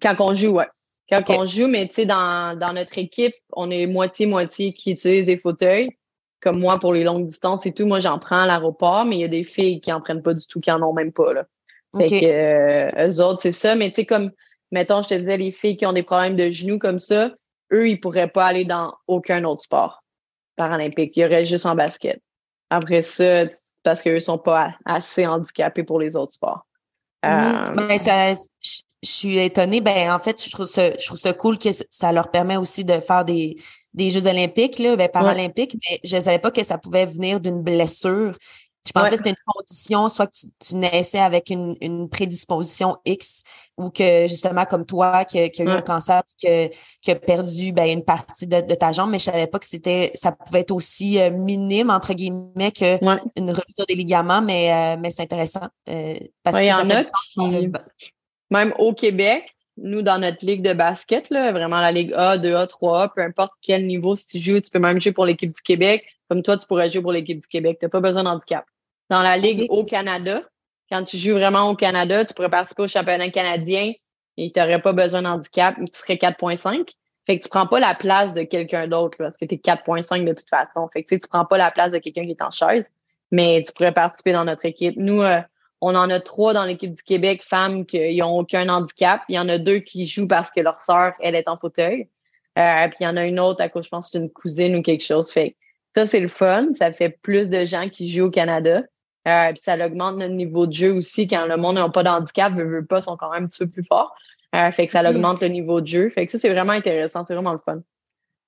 Quand on joue, ouais quand on joue, mais tu sais, dans, dans notre équipe, on est moitié-moitié qui utilisent des fauteuils. Comme moi, pour les longues distances et tout, moi, j'en prends à l'aéroport, mais il y a des filles qui en prennent pas du tout, qui en ont même pas, là. Fait que, euh, eux autres, c'est ça. Mais tu sais, comme, mettons, je te disais, les filles qui ont des problèmes de genoux comme ça, eux, ils pourraient pas aller dans aucun autre sport paralympique. Ils auraient juste en basket. Après ça, parce qu'eux sont pas assez handicapés pour les autres sports. Mm-hmm. Euh, ben, ça, je, suis étonnée. Ben, en fait, je trouve ça, je trouve ça cool que ça leur permet aussi de faire des, des Jeux olympiques, là, ben, paralympiques, mais je ne savais pas que ça pouvait venir d'une blessure. Je pensais que c'était une condition, soit que tu, naissais avec une, prédisposition X ou que justement comme toi qui, a eu un cancer et qui a perdu ben, une partie de, ta jambe, mais je savais pas que c'était ça pouvait être aussi euh, minime entre guillemets qu'une une rupture des ligaments, mais, euh, mais c'est intéressant. Euh, parce que y en a même au Québec, nous, dans notre ligue de basket, là, vraiment la ligue A, 2A, 3A, peu importe quel niveau, si tu joues, tu peux même jouer pour l'équipe du Québec. Comme toi, tu pourrais jouer pour l'équipe du Québec. Tu n'as pas besoin d'handicap. Dans la ligue au Canada, quand tu joues vraiment au Canada, tu pourrais participer au championnat canadien et tu n'aurais pas besoin d'handicap, tu ferais 4.5. Fait que tu prends pas la place de quelqu'un d'autre parce que tu es 4.5 de toute façon. Fait que tu sais, tu prends pas la place de quelqu'un qui est en chaise, mais tu pourrais participer dans notre équipe. Nous, euh, on en a trois dans l'équipe du Québec, femmes qui n'ont aucun handicap. Il y en a deux qui jouent parce que leur sœur, elle est en fauteuil. Euh, puis il y en a une autre à cause, je pense que c'est une cousine ou quelque chose. Fait ça, c'est le fun. Ça fait plus de gens qui jouent au Canada. Euh, puis ça augmente notre niveau de jeu aussi quand le monde n'a pas d'handicap, veut, veut pas, sont quand même un petit peu plus forts. Euh, fait que ça mm-hmm. augmente le niveau de jeu. Fait que ça, c'est vraiment intéressant. C'est vraiment le fun.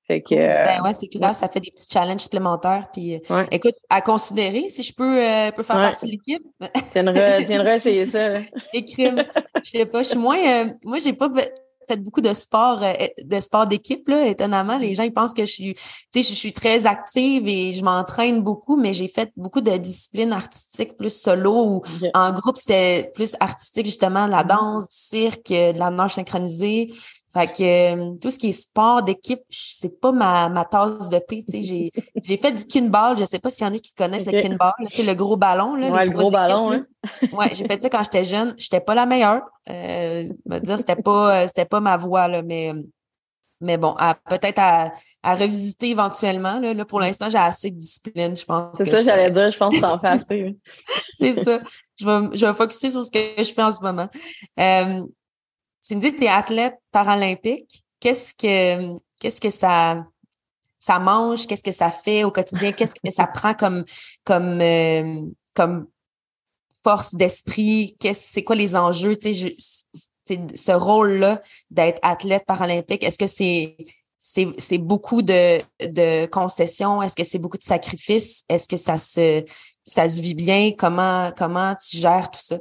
Fait que, ben ouais, c'est clair, ça fait des petits challenges supplémentaires. Puis, écoute, à considérer si je peux, euh, peux faire partie de l'équipe. Tiendras essayer ça. Écrime. *laughs* Je sais pas, je suis moins. Euh, moi, j'ai pas fait beaucoup de sport euh, de sport d'équipe là étonnamment les gens ils pensent que je suis tu sais je suis très active et je m'entraîne beaucoup mais j'ai fait beaucoup de disciplines artistiques plus solo ou en groupe c'était plus artistique justement la danse du cirque de la nage synchronisée fait que euh, tout ce qui est sport d'équipe, c'est pas ma, ma tasse de thé. J'ai, *laughs* j'ai fait du kinball. Je sais pas s'il y en a qui connaissent le kinball. C'est le gros ballon. Là, ouais, le gros ballon, hein. *laughs* ouais, j'ai fait ça quand j'étais jeune. J'étais pas la meilleure. Euh, me dire, c'était pas, c'était pas ma voie, là, mais, mais bon, peut-être à, à, revisiter éventuellement. Là, là pour l'instant, j'ai assez de discipline, je pense. C'est ça, j'allais dire, je pense que t'en fais *laughs* assez. c'est ça. Je vais, je vais focuser sur ce que je fais en ce moment. Euh, Cindy, tu es athlète paralympique. Qu'est-ce que qu'est-ce que ça ça mange, qu'est-ce que ça fait au quotidien, qu'est-ce que ça prend comme comme euh, comme force d'esprit, qu'est-ce c'est quoi les enjeux, tu sais ce rôle-là d'être athlète paralympique, est-ce que c'est c'est beaucoup de, de concessions, est-ce que c'est beaucoup de sacrifices, est-ce que ça se ça se vit bien, comment comment tu gères tout ça?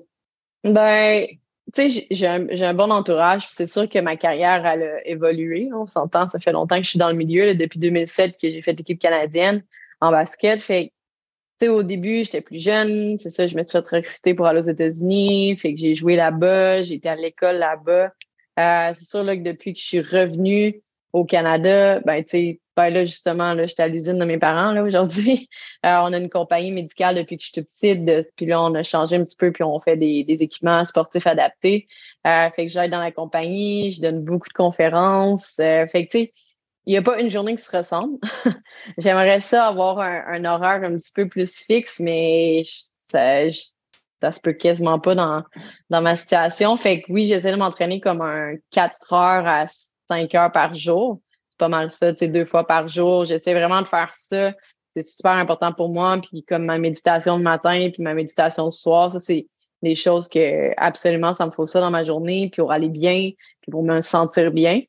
Ben tu sais, j'ai un, bon entourage. C'est sûr que ma carrière, elle a évolué. On s'entend, ça fait longtemps que je suis dans le milieu, depuis 2007 que j'ai fait l'équipe canadienne en basket. Fait tu sais, au début, j'étais plus jeune. C'est ça, je me suis fait recruter pour aller aux États-Unis. Fait que j'ai joué là-bas. J'ai été à l'école là-bas. Euh, c'est sûr là, que depuis que je suis revenue au Canada, ben, tu sais, là, justement, là, j'étais à l'usine de mes parents là aujourd'hui. *laughs* Euh, on a une compagnie médicale depuis que je suis petite. puis là, on a changé un petit peu, puis on fait des, équipements sportifs adaptés. Euh, fait que j'aide dans la compagnie, je donne beaucoup de conférences. Euh, fait que tu sais, il n'y a pas une journée qui se ressemble. *laughs* J'aimerais ça avoir un, un, horaire un petit peu plus fixe, mais ça, ça se peut quasiment pas dans, dans ma situation. Fait que oui, j'essaie de m'entraîner comme un 4 heures à 5 heures par jour pas mal ça, tu sais, deux fois par jour. J'essaie vraiment de faire ça. C'est super important pour moi. Puis comme ma méditation le matin, puis ma méditation le soir, ça, c'est des choses que absolument, ça me faut ça dans ma journée, puis pour aller bien, puis pour me sentir bien.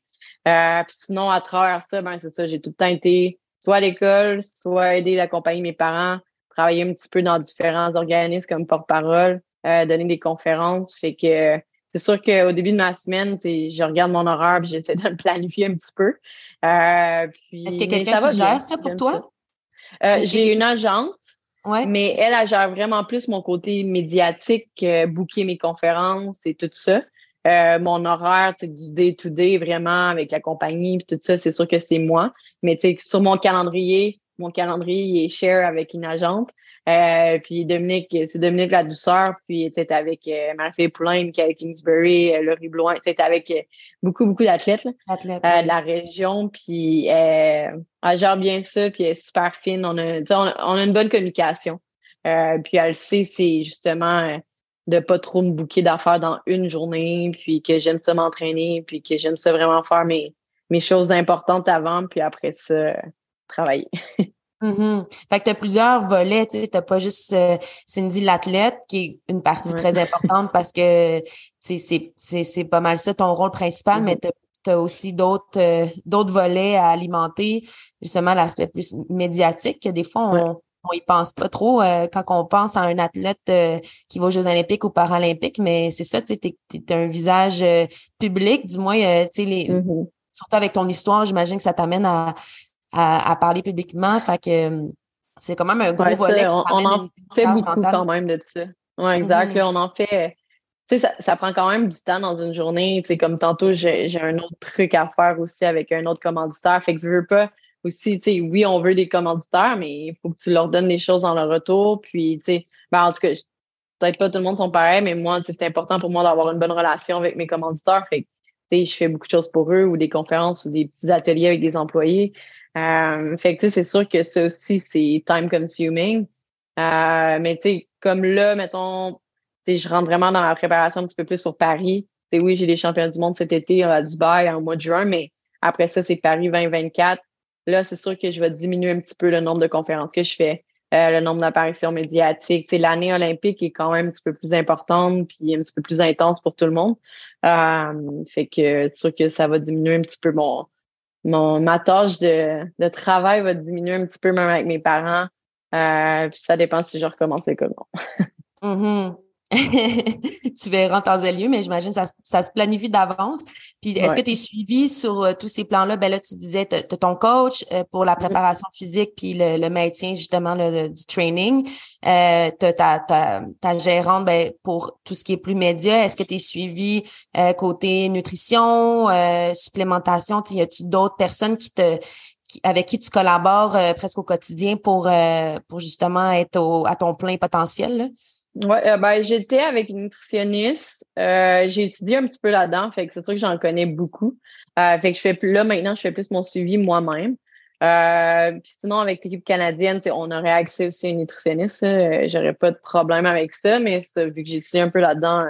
Euh, puis sinon, à travers ça, ben c'est ça, j'ai tout le temps été soit à l'école, soit aider d'accompagner mes parents, travailler un petit peu dans différents organismes comme porte-parole, euh, donner des conférences. Fait que c'est sûr qu'au début de ma semaine, je regarde mon horaire et j'essaie de me planifier un petit peu. Euh, Est-ce a quelqu'un qui gère ça pour toi? Euh, j'ai une agente, mais elle, elle gère vraiment plus mon côté médiatique, euh, booker mes conférences et tout ça. Euh, mon horaire, du day-to-day, vraiment, avec la compagnie et tout ça, c'est sûr que c'est moi. Mais sur mon calendrier, mon calendrier est share avec une agente. Euh, puis Dominique, c'est Dominique La Douceur, puis tu avec euh, Marie-Philippe Poulain, Michael Kingsbury, euh, Laurie Bloin, tu avec euh, beaucoup, beaucoup d'athlètes de la région, puis elle gère bien ça, puis elle est super fine. On a, on a, une bonne communication. puis elle sait, c'est justement de pas trop me bouquer d'affaires dans une journée, puis que j'aime ça m'entraîner, puis que j'aime ça vraiment faire mes, mes choses importantes avant, puis après ça, travailler. Mm-hmm. Fait que tu as plusieurs volets, tu n'as pas juste euh, Cindy l'athlète, qui est une partie très importante parce que c'est pas mal ça ton rôle principal, mais mm-hmm. tu as, aussi d'autres euh, d'autres volets à alimenter, justement l'aspect plus médiatique, que des fois on, on y pense pas trop euh, quand on pense à un athlète qui va aux Jeux olympiques ou paralympiques, mais c'est ça, tu es, un visage public, du moins, tu sais, les, mm-hmm. surtout avec ton histoire, j'imagine que ça t'amène à, à, parler publiquement. Fait que hum, c'est quand même un gros volet. on, en fait beaucoup quand même de ça. Oui, exact. Mm-hmm. on en fait. Tu sais, ça, ça, prend quand même du temps dans une journée. Tu sais, comme tantôt, j'ai un autre truc à faire aussi avec un autre commanditaire. Fait que je veux pas aussi, tu sais, oui, on veut des commanditaires, mais il faut que tu leur donnes des choses dans leur retour. Puis, tu sais, ben, en tout cas, peut-être pas tout le monde sont pareils, mais moi, c'est important pour moi d'avoir une bonne relation avec mes commanditaires. Fait que, tu sais, je fais beaucoup de choses pour eux ou des conférences ou des petits ateliers avec des employés. Euh, fait que c'est sûr que ça aussi, c'est time consuming. Euh, mais tu sais, comme là, mettons, je rentre vraiment dans la préparation un petit peu plus pour Paris. sais oui, j'ai les champions du monde cet été à Dubaï en mois de juin, mais après ça, c'est Paris 2024. Là, c'est sûr que je vais diminuer un petit peu le nombre de conférences que je fais, euh, le nombre d'apparitions médiatiques. L'année olympique est quand même un petit peu plus importante puis un petit peu plus intense pour tout le monde. Euh, fait que c'est sûr que ça va diminuer un petit peu mon, mon ma tâche de, de travail va diminuer un petit peu même avec mes parents. Euh, puis ça dépend si je recommence l'école non. *laughs* tu verras en temps et lieu, mais j'imagine que ça, ça, se planifie d'avance. Puis est-ce que tu es suivi sur euh, tous ces plans-là? Ben là, tu disais, tu as, ton coach euh, pour la mm-hmm. préparation physique puis le, le maintien justement du training. Euh, tu ta, gérante ben, pour tout ce qui est plus média. Est-ce que tu es suivi euh, côté nutrition, supplémentation? Y a-tu d'autres personnes qui te avec qui tu collabores presque au quotidien pour, pour justement être à ton plein potentiel? Là? Ouais, euh, ben, j'étais avec une nutritionniste. Euh, j'ai étudié un petit peu là-dedans, fait que c'est sûr que j'en connais beaucoup. Euh, fait que je fais plus là maintenant, je fais plus mon suivi moi-même. Euh, puis sinon, avec l'équipe canadienne, on aurait accès aussi à une nutritionniste. J'aurais pas de problème avec ça, mais vu que j'ai étudié un peu là-dedans,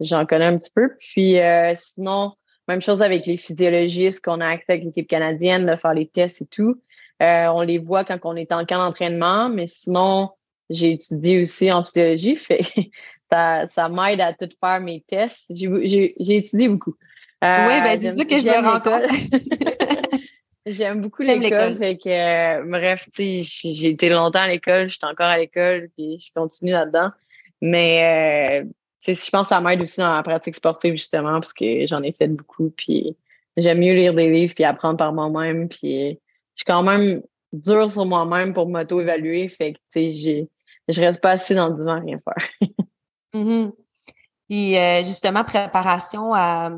j'en connais un petit peu. Puis sinon, même chose avec les physiologistes qu'on a accès avec l'équipe canadienne, de faire les tests et tout. on les voit quand on est en camp d'entraînement, mais sinon, j'ai étudié aussi en physiologie, fait *laughs* ça, ça m'aide à tout faire mes tests. J'ai étudié beaucoup. Euh, oui, ben c'est ça que je me rends compte. *laughs* J'aime beaucoup l'école. Fait que, euh, bref, j'ai été longtemps à l'école, je suis encore à l'école, puis je continue là-dedans. Mais euh, je pense que ça m'aide aussi dans la pratique sportive, justement, parce que j'en ai fait beaucoup. Puis j'aime mieux lire des livres puis apprendre par moi-même. Puis je suis quand même dure sur moi-même pour m'auto-évaluer. Fait que, tu sais, je reste pas assis dans le divan rien faire. Mm-hmm. *laughs* Puis euh, justement, préparation à,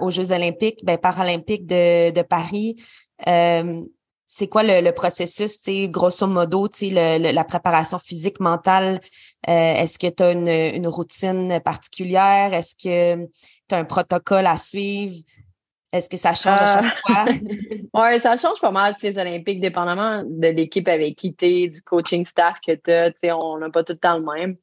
aux Jeux olympiques, ben, paralympiques de, de Paris. Euh, c'est quoi le, le processus, grosso modo, le, la préparation physique, mentale? Euh, est-ce que tu as une, une, routine particulière? Est-ce que tu as un protocole à suivre? Est-ce que ça change à chaque euh, fois? *laughs* oui, ça change pas mal les Olympiques, dépendamment de l'équipe avec qui tu du coaching staff que tu as. On n'a pas tout le temps le même.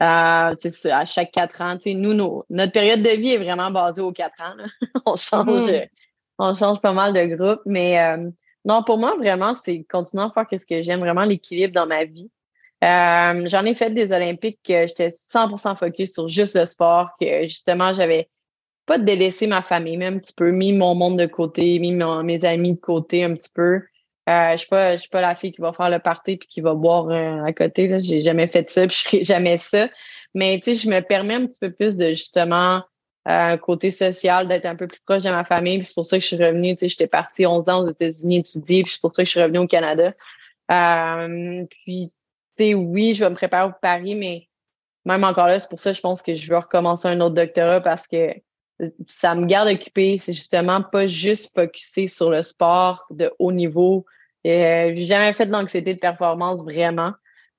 Euh, à chaque quatre ans. Nous, notre période de vie est vraiment basée aux quatre ans. *laughs* on change mm-hmm. on change pas mal de groupes. Mais euh, non, pour moi, vraiment, c'est continuer à faire ce que j'aime, vraiment l'équilibre dans ma vie. J'en ai fait des Olympiques que j'étais 100% focus sur juste le sport, que justement, j'avais pas de délaisser ma famille, mais un petit peu, mis mon monde de côté, mis mes amis de côté un petit peu. Euh, je suis pas, je suis pas la fille qui va faire le party puis qui va boire euh, à côté. Là. J'ai jamais fait ça, puis je ferai jamais ça. Mais tu sais, je me permets un petit peu plus de justement euh, côté social, d'être un peu plus proche de ma famille. c'est pour ça que je suis revenue. Tu sais, j'étais partie 11 ans aux États-Unis étudier, puis c'est pour ça que je suis revenue au Canada. Euh, puis tu sais, oui, je vais me préparer pour Paris, mais même encore là, c'est pour ça que je pense que je veux recommencer un autre doctorat parce que ça me garde occupée. C'est justement pas juste focusé sur le sport de haut niveau. Euh, j'ai jamais fait d'anxiété de performance vraiment.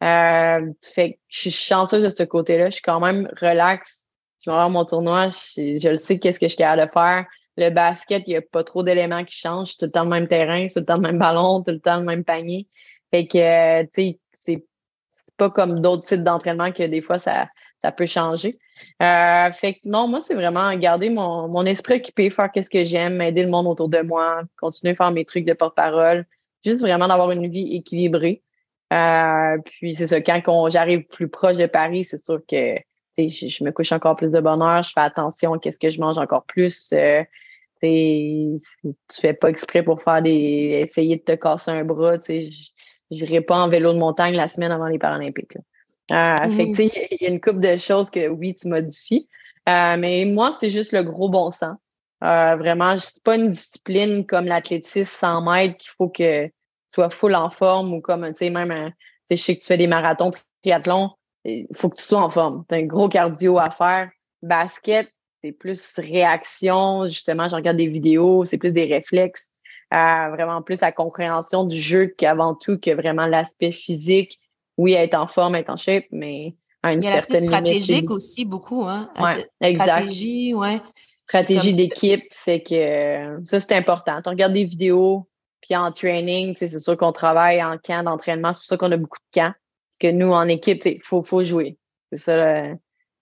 Euh, fait je suis chanceuse de ce côté-là. Je suis quand même relax. Je vais avoir mon tournoi. Je, le sais qu'est-ce que je suis capable de faire. Le basket, il n'y a pas trop d'éléments qui changent. C'est tout le temps le même terrain, tout le temps le même ballon, tout le temps le même panier. Fait que, euh, tu sais, c'est pas comme d'autres types d'entraînement que des fois, ça peut changer. Euh, fait que non, moi, c'est vraiment garder mon, mon esprit occupé, faire ce que j'aime, aider le monde autour de moi, continuer à faire mes trucs de porte-parole, juste vraiment d'avoir une vie équilibrée. Euh, puis c'est ça, quand j'arrive plus proche de Paris, c'est sûr que je, je me couche encore plus de bonheur, je fais attention à ce que je mange encore plus. Euh, tu fais pas exprès pour faire des essayer de te casser un bras, tu sais, j'irai pas en vélo de montagne la semaine avant les Paralympiques. Là. Euh, fait il y a une couple de choses que oui, tu modifies. Euh, mais moi, c'est juste le gros bon sens. Euh, vraiment, c'est pas une discipline comme l'athlétisme 100 mètres qu'il faut que tu sois full en forme ou comme, tu sais, même, tu sais, je sais que tu fais des marathons, triathlon, il faut que tu sois en forme. Tu as un gros cardio à faire. Basket, c'est plus réaction. Justement, je regarde des vidéos, c'est plus des réflexes. Euh, vraiment plus la compréhension du jeu qu'avant tout que vraiment l'aspect physique. Oui, être en forme, être en shape, mais à une Il y a certaine stratégique aussi beaucoup, hein. Ouais, exact. Stratégie, ouais. Stratégie d'équipe, fait que ça c'est important. Tu regardes des vidéos, puis en training, c'est sûr qu'on travaille en camp d'entraînement. C'est pour ça qu'on a beaucoup de camps. Parce que nous, en équipe, il faut, faut jouer. C'est ça, il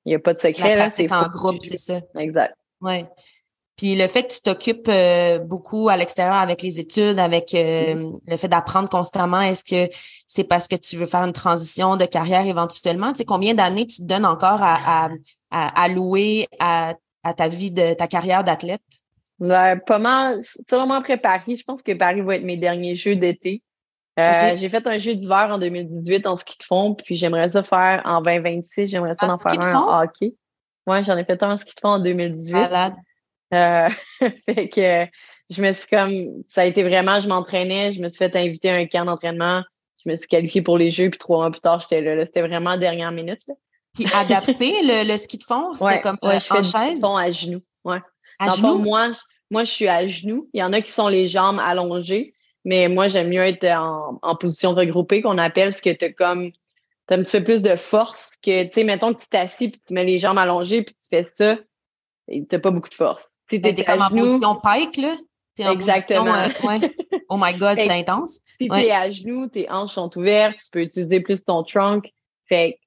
n'y a pas de secret. C'est en groupe, c'est ça. Exact. Ouais. Puis le fait que tu t'occupes euh, beaucoup à l'extérieur avec les études, avec euh, mm-hmm. le fait d'apprendre constamment, est-ce que c'est parce que tu veux faire une transition de carrière éventuellement? Tu sais, combien d'années tu te donnes encore à, à, à, louer à, à, ta vie de ta carrière d'athlète? Ben, pas mal. Selon moi, après Paris, je pense que Paris va être mes derniers jeux d'été. Euh, j'ai fait un jeu d'hiver en 2018 en ski de fond, puis j'aimerais ça faire en 2026, j'aimerais ça en, faire un en hockey. Ouais, j'en ai fait un en ski de fond en 2018. Malade. Euh, *laughs* fait que je me suis comme, ça a été vraiment, je m'entraînais, je me suis fait inviter à un camp d'entraînement, je me suis qualifiée pour les Jeux, puis trois mois plus tard, j'étais là. C'était vraiment dernière minute. Là. Puis adapté, le, ski de fond, c'était comme ouais, euh, je fais en chaise? ski de fond à genoux. Ouais. À genoux? moi, moi, je suis à genoux. Il y en a qui sont les jambes allongées, mais moi, j'aime mieux être en, en position regroupée, qu'on appelle, parce que tu comme t'as un petit peu plus de force que, tu sais, mettons que tu t'assis puis tu mets les jambes allongées puis tu fais ça, t'as pas beaucoup de force. T'es ben, comme en position pike, là. Es en Exactement. Position, euh, ouais. *laughs* Oh my God, c'est intense. Si t'es à genoux, tes hanches sont ouvertes, tu peux utiliser plus ton trunk. Fait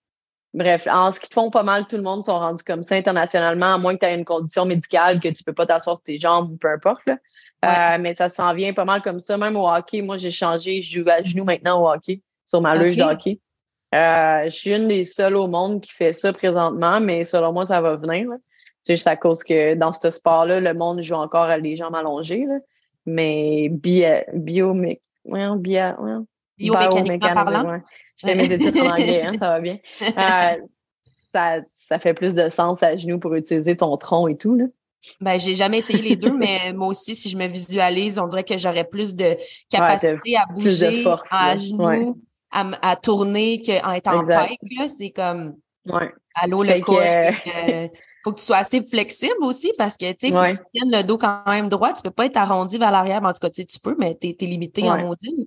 bref, en ce qui te font pas mal, tout le monde sont rendus comme ça internationalement, à moins que tu aies une condition médicale que tu peux pas t'asseoir sur tes jambes ou peu importe. Là. Euh, mais ça s'en vient pas mal comme ça. Même au hockey, moi, j'ai changé. Je joue à genoux maintenant au hockey, sur ma luge de hockey. Euh, je suis une des seules au monde qui fait ça présentement, mais selon moi, ça va venir. C'est juste à cause que dans ce sport-là, le monde joue encore à les jambes allongées. Là. Mais bio, bio, bio, biomécaniquement parlant. Je fais mes *laughs* études en anglais, hein, ça va bien. Euh, ça, ça fait plus de sens à genoux pour utiliser ton tronc et tout. Là. Ben, j'ai jamais essayé les deux, mais *laughs* moi aussi, si je me visualise, on dirait que j'aurais plus de capacité à bouger à genoux, à, tourner qu'en étant en pike. C'est comme ouais. allô le corps. Il euh, faut que tu sois assez flexible aussi parce que tu sais, faut que tu tiennes le dos quand même droit. Tu peux pas être arrondi vers l'arrière. En tout cas, tu peux, mais tu es, limité en maudine.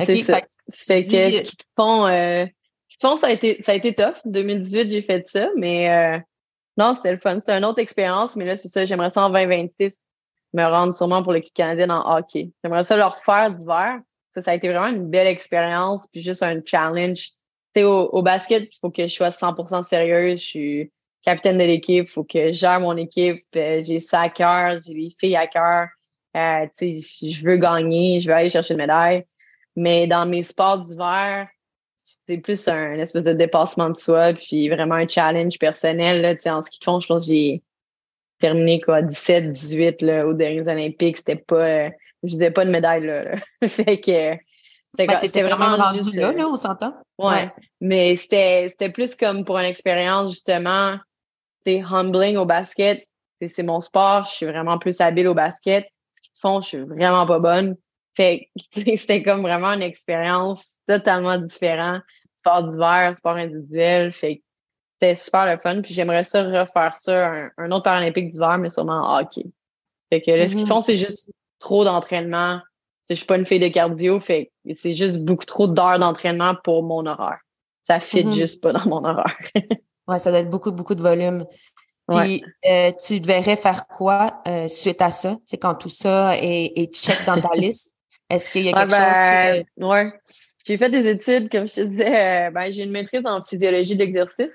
OK. Fait, que, ce qui te font, euh, ça a été ça a été tough. 2018, j'ai fait ça, mais euh, non, c'était le fun. C'était une autre expérience, mais là, c'est ça, j'aimerais ça en 2026 me rendre sûrement pour l'équipe canadienne en hockey. J'aimerais ça le refaire d'hiver. Ça, ça a été vraiment une belle expérience, puis juste un challenge. Tu sais, au, basket, il faut que je sois 100% sérieuse. Je suis capitaine de l'équipe, il faut que je gère mon équipe. Euh, j'ai ça à cœur, j'ai les filles à cœur. Euh, tu sais, je veux gagner, je veux aller chercher une médaille. Mais dans mes sports d'hiver, c'est plus un espèce de dépassement de soi, puis vraiment un challenge personnel. Là, en ski de fond, je pense que j'ai terminé quoi 17, 18 là, aux derniers Olympiques. C'était pas. je n'avais pas de médaille là. *laughs* fait que. C'était ben, vraiment, rendu là, là, on s'entend? Ouais. Mais c'était plus comme pour une expérience, justement, c'est humbling au basket. C'est mon sport, je suis vraiment plus habile au basket. Ce qu'ils font, je suis vraiment pas bonne. Fait *laughs* c'était comme vraiment une expérience totalement différente. Sport d'hiver, sport individuel. Fait c'était super le fun. Puis j'aimerais ça refaire ça, un, autre paralympique d'hiver, mais sûrement en hockey. Fait que là, ce qu'ils mm-hmm. font, c'est juste trop d'entraînement. Je suis pas une fille de cardio, fait c'est juste beaucoup trop d'heures d'entraînement pour mon horaire. Ça fit mm-hmm. juste pas dans mon horaire. *laughs* ouais, ça doit être beaucoup, beaucoup de volume. Puis euh, tu devrais faire quoi euh, suite à ça? C'est quand tout ça est, est check dans ta *laughs* liste. Est-ce qu'il y a quelque chose que... Ben, ouais. J'ai fait des études, comme je te disais, euh, ben, j'ai une maîtrise en physiologie de l'exercice.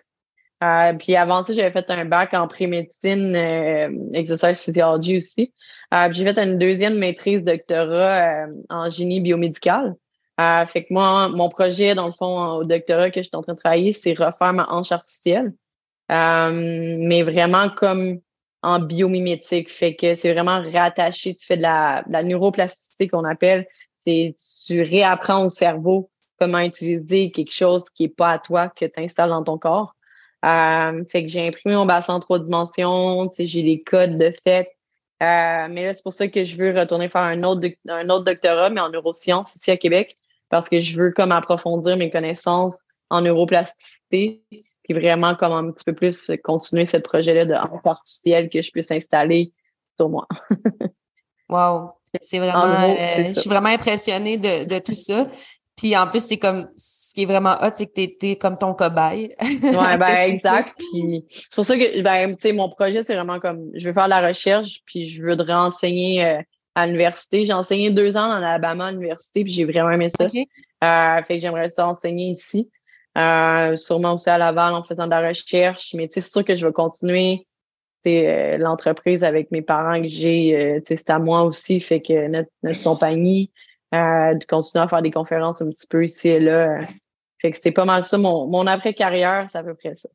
Puis avant ça, j'avais fait un bac en pré-médecine, exercice physiologie aussi. Euh, j'ai fait une deuxième maîtrise doctorat en génie biomédical. fait que moi, mon projet, dans le fond, au doctorat que je suis en train de travailler, c'est refaire ma hanche artificielle. mais vraiment comme en biomimétique. Fait que c'est vraiment rattaché. Tu fais de la, de la neuroplasticité qu'on appelle. C'est tu réapprends au cerveau comment utiliser quelque chose qui est pas à toi que tu installes dans ton corps. Euh, fait que j'ai imprimé mon bassin en trois dimensions, j'ai les codes de fait. Euh, mais là, c'est pour ça que je veux retourner faire un autre, un autre doctorat, mais en neurosciences ici à Québec, parce que je veux comme approfondir mes connaissances en neuroplasticité, puis vraiment comme un petit peu plus continuer ce projet-là de artificiel que je puisse installer sur moi. *laughs* wow! C'est vraiment, euh, je suis vraiment impressionnée de, de tout ça. Puis en plus, c'est comme ce qui est vraiment hot, c'est que tu es, comme ton cobaye. ouais, ben *laughs* exact. Puis c'est pour ça que ben, tu sais, mon projet, c'est vraiment comme je veux faire de la recherche, puis je veux renseigner euh, à l'université. J'ai enseigné deux ans en Alabama à l'université, puis j'ai vraiment aimé ça. Euh, fait que j'aimerais ça enseigner ici. Euh, sûrement aussi à Laval en faisant de la recherche. Mais tu sais, c'est sûr que je vais continuer c'est l'entreprise avec mes parents que j'ai, c'est à moi aussi, fait que notre, notre compagnie, euh, de continuer à faire des conférences un petit peu ici et là. Fait que c'était pas mal ça. Mon, mon après-carrière, c'est à peu près ça.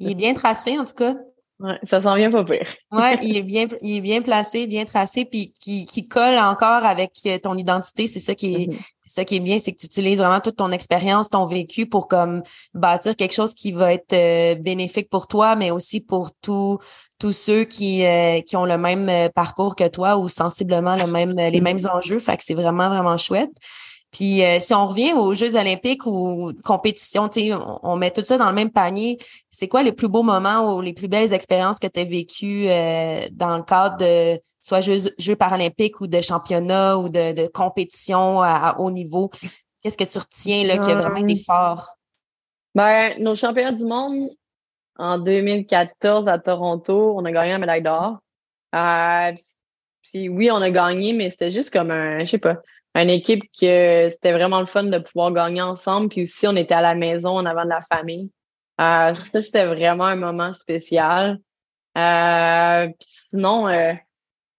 il est bien tracé, en tout cas. Ouais, ça s'en vient pas pire. ouais, *laughs* il est bien, il est bien placé, bien tracé, puis qui, qui colle encore avec euh, ton identité. C'est ça qui est, mm-hmm. ça qui est bien, c'est que tu utilises vraiment toute ton expérience, ton vécu pour comme bâtir quelque chose qui va être euh, bénéfique pour toi, mais aussi pour tout, tous ceux qui, euh, qui ont le même euh, parcours que toi ou sensiblement le même, les mm-hmm. mêmes enjeux. Fait que c'est vraiment, vraiment chouette. Puis si on revient aux Jeux olympiques ou compétitions, on, on met tout ça dans le même panier. C'est quoi les plus beaux moments ou les plus belles expériences que tu as vécues dans le cadre de soit Jeux, paralympiques ou de championnats ou de, de compétitions à, haut niveau? Qu'est-ce que tu retiens là, qui a vraiment été fort? Ben, nos championnats du monde, en 2014 à Toronto, on a gagné la médaille d'or. Euh, puis oui, on a gagné, mais c'était juste comme un, je sais pas, une équipe que c'était vraiment le fun de pouvoir gagner ensemble. Puis aussi, on était à la maison en avant de la famille. Euh, ça, c'était vraiment un moment spécial. Euh, sinon, euh,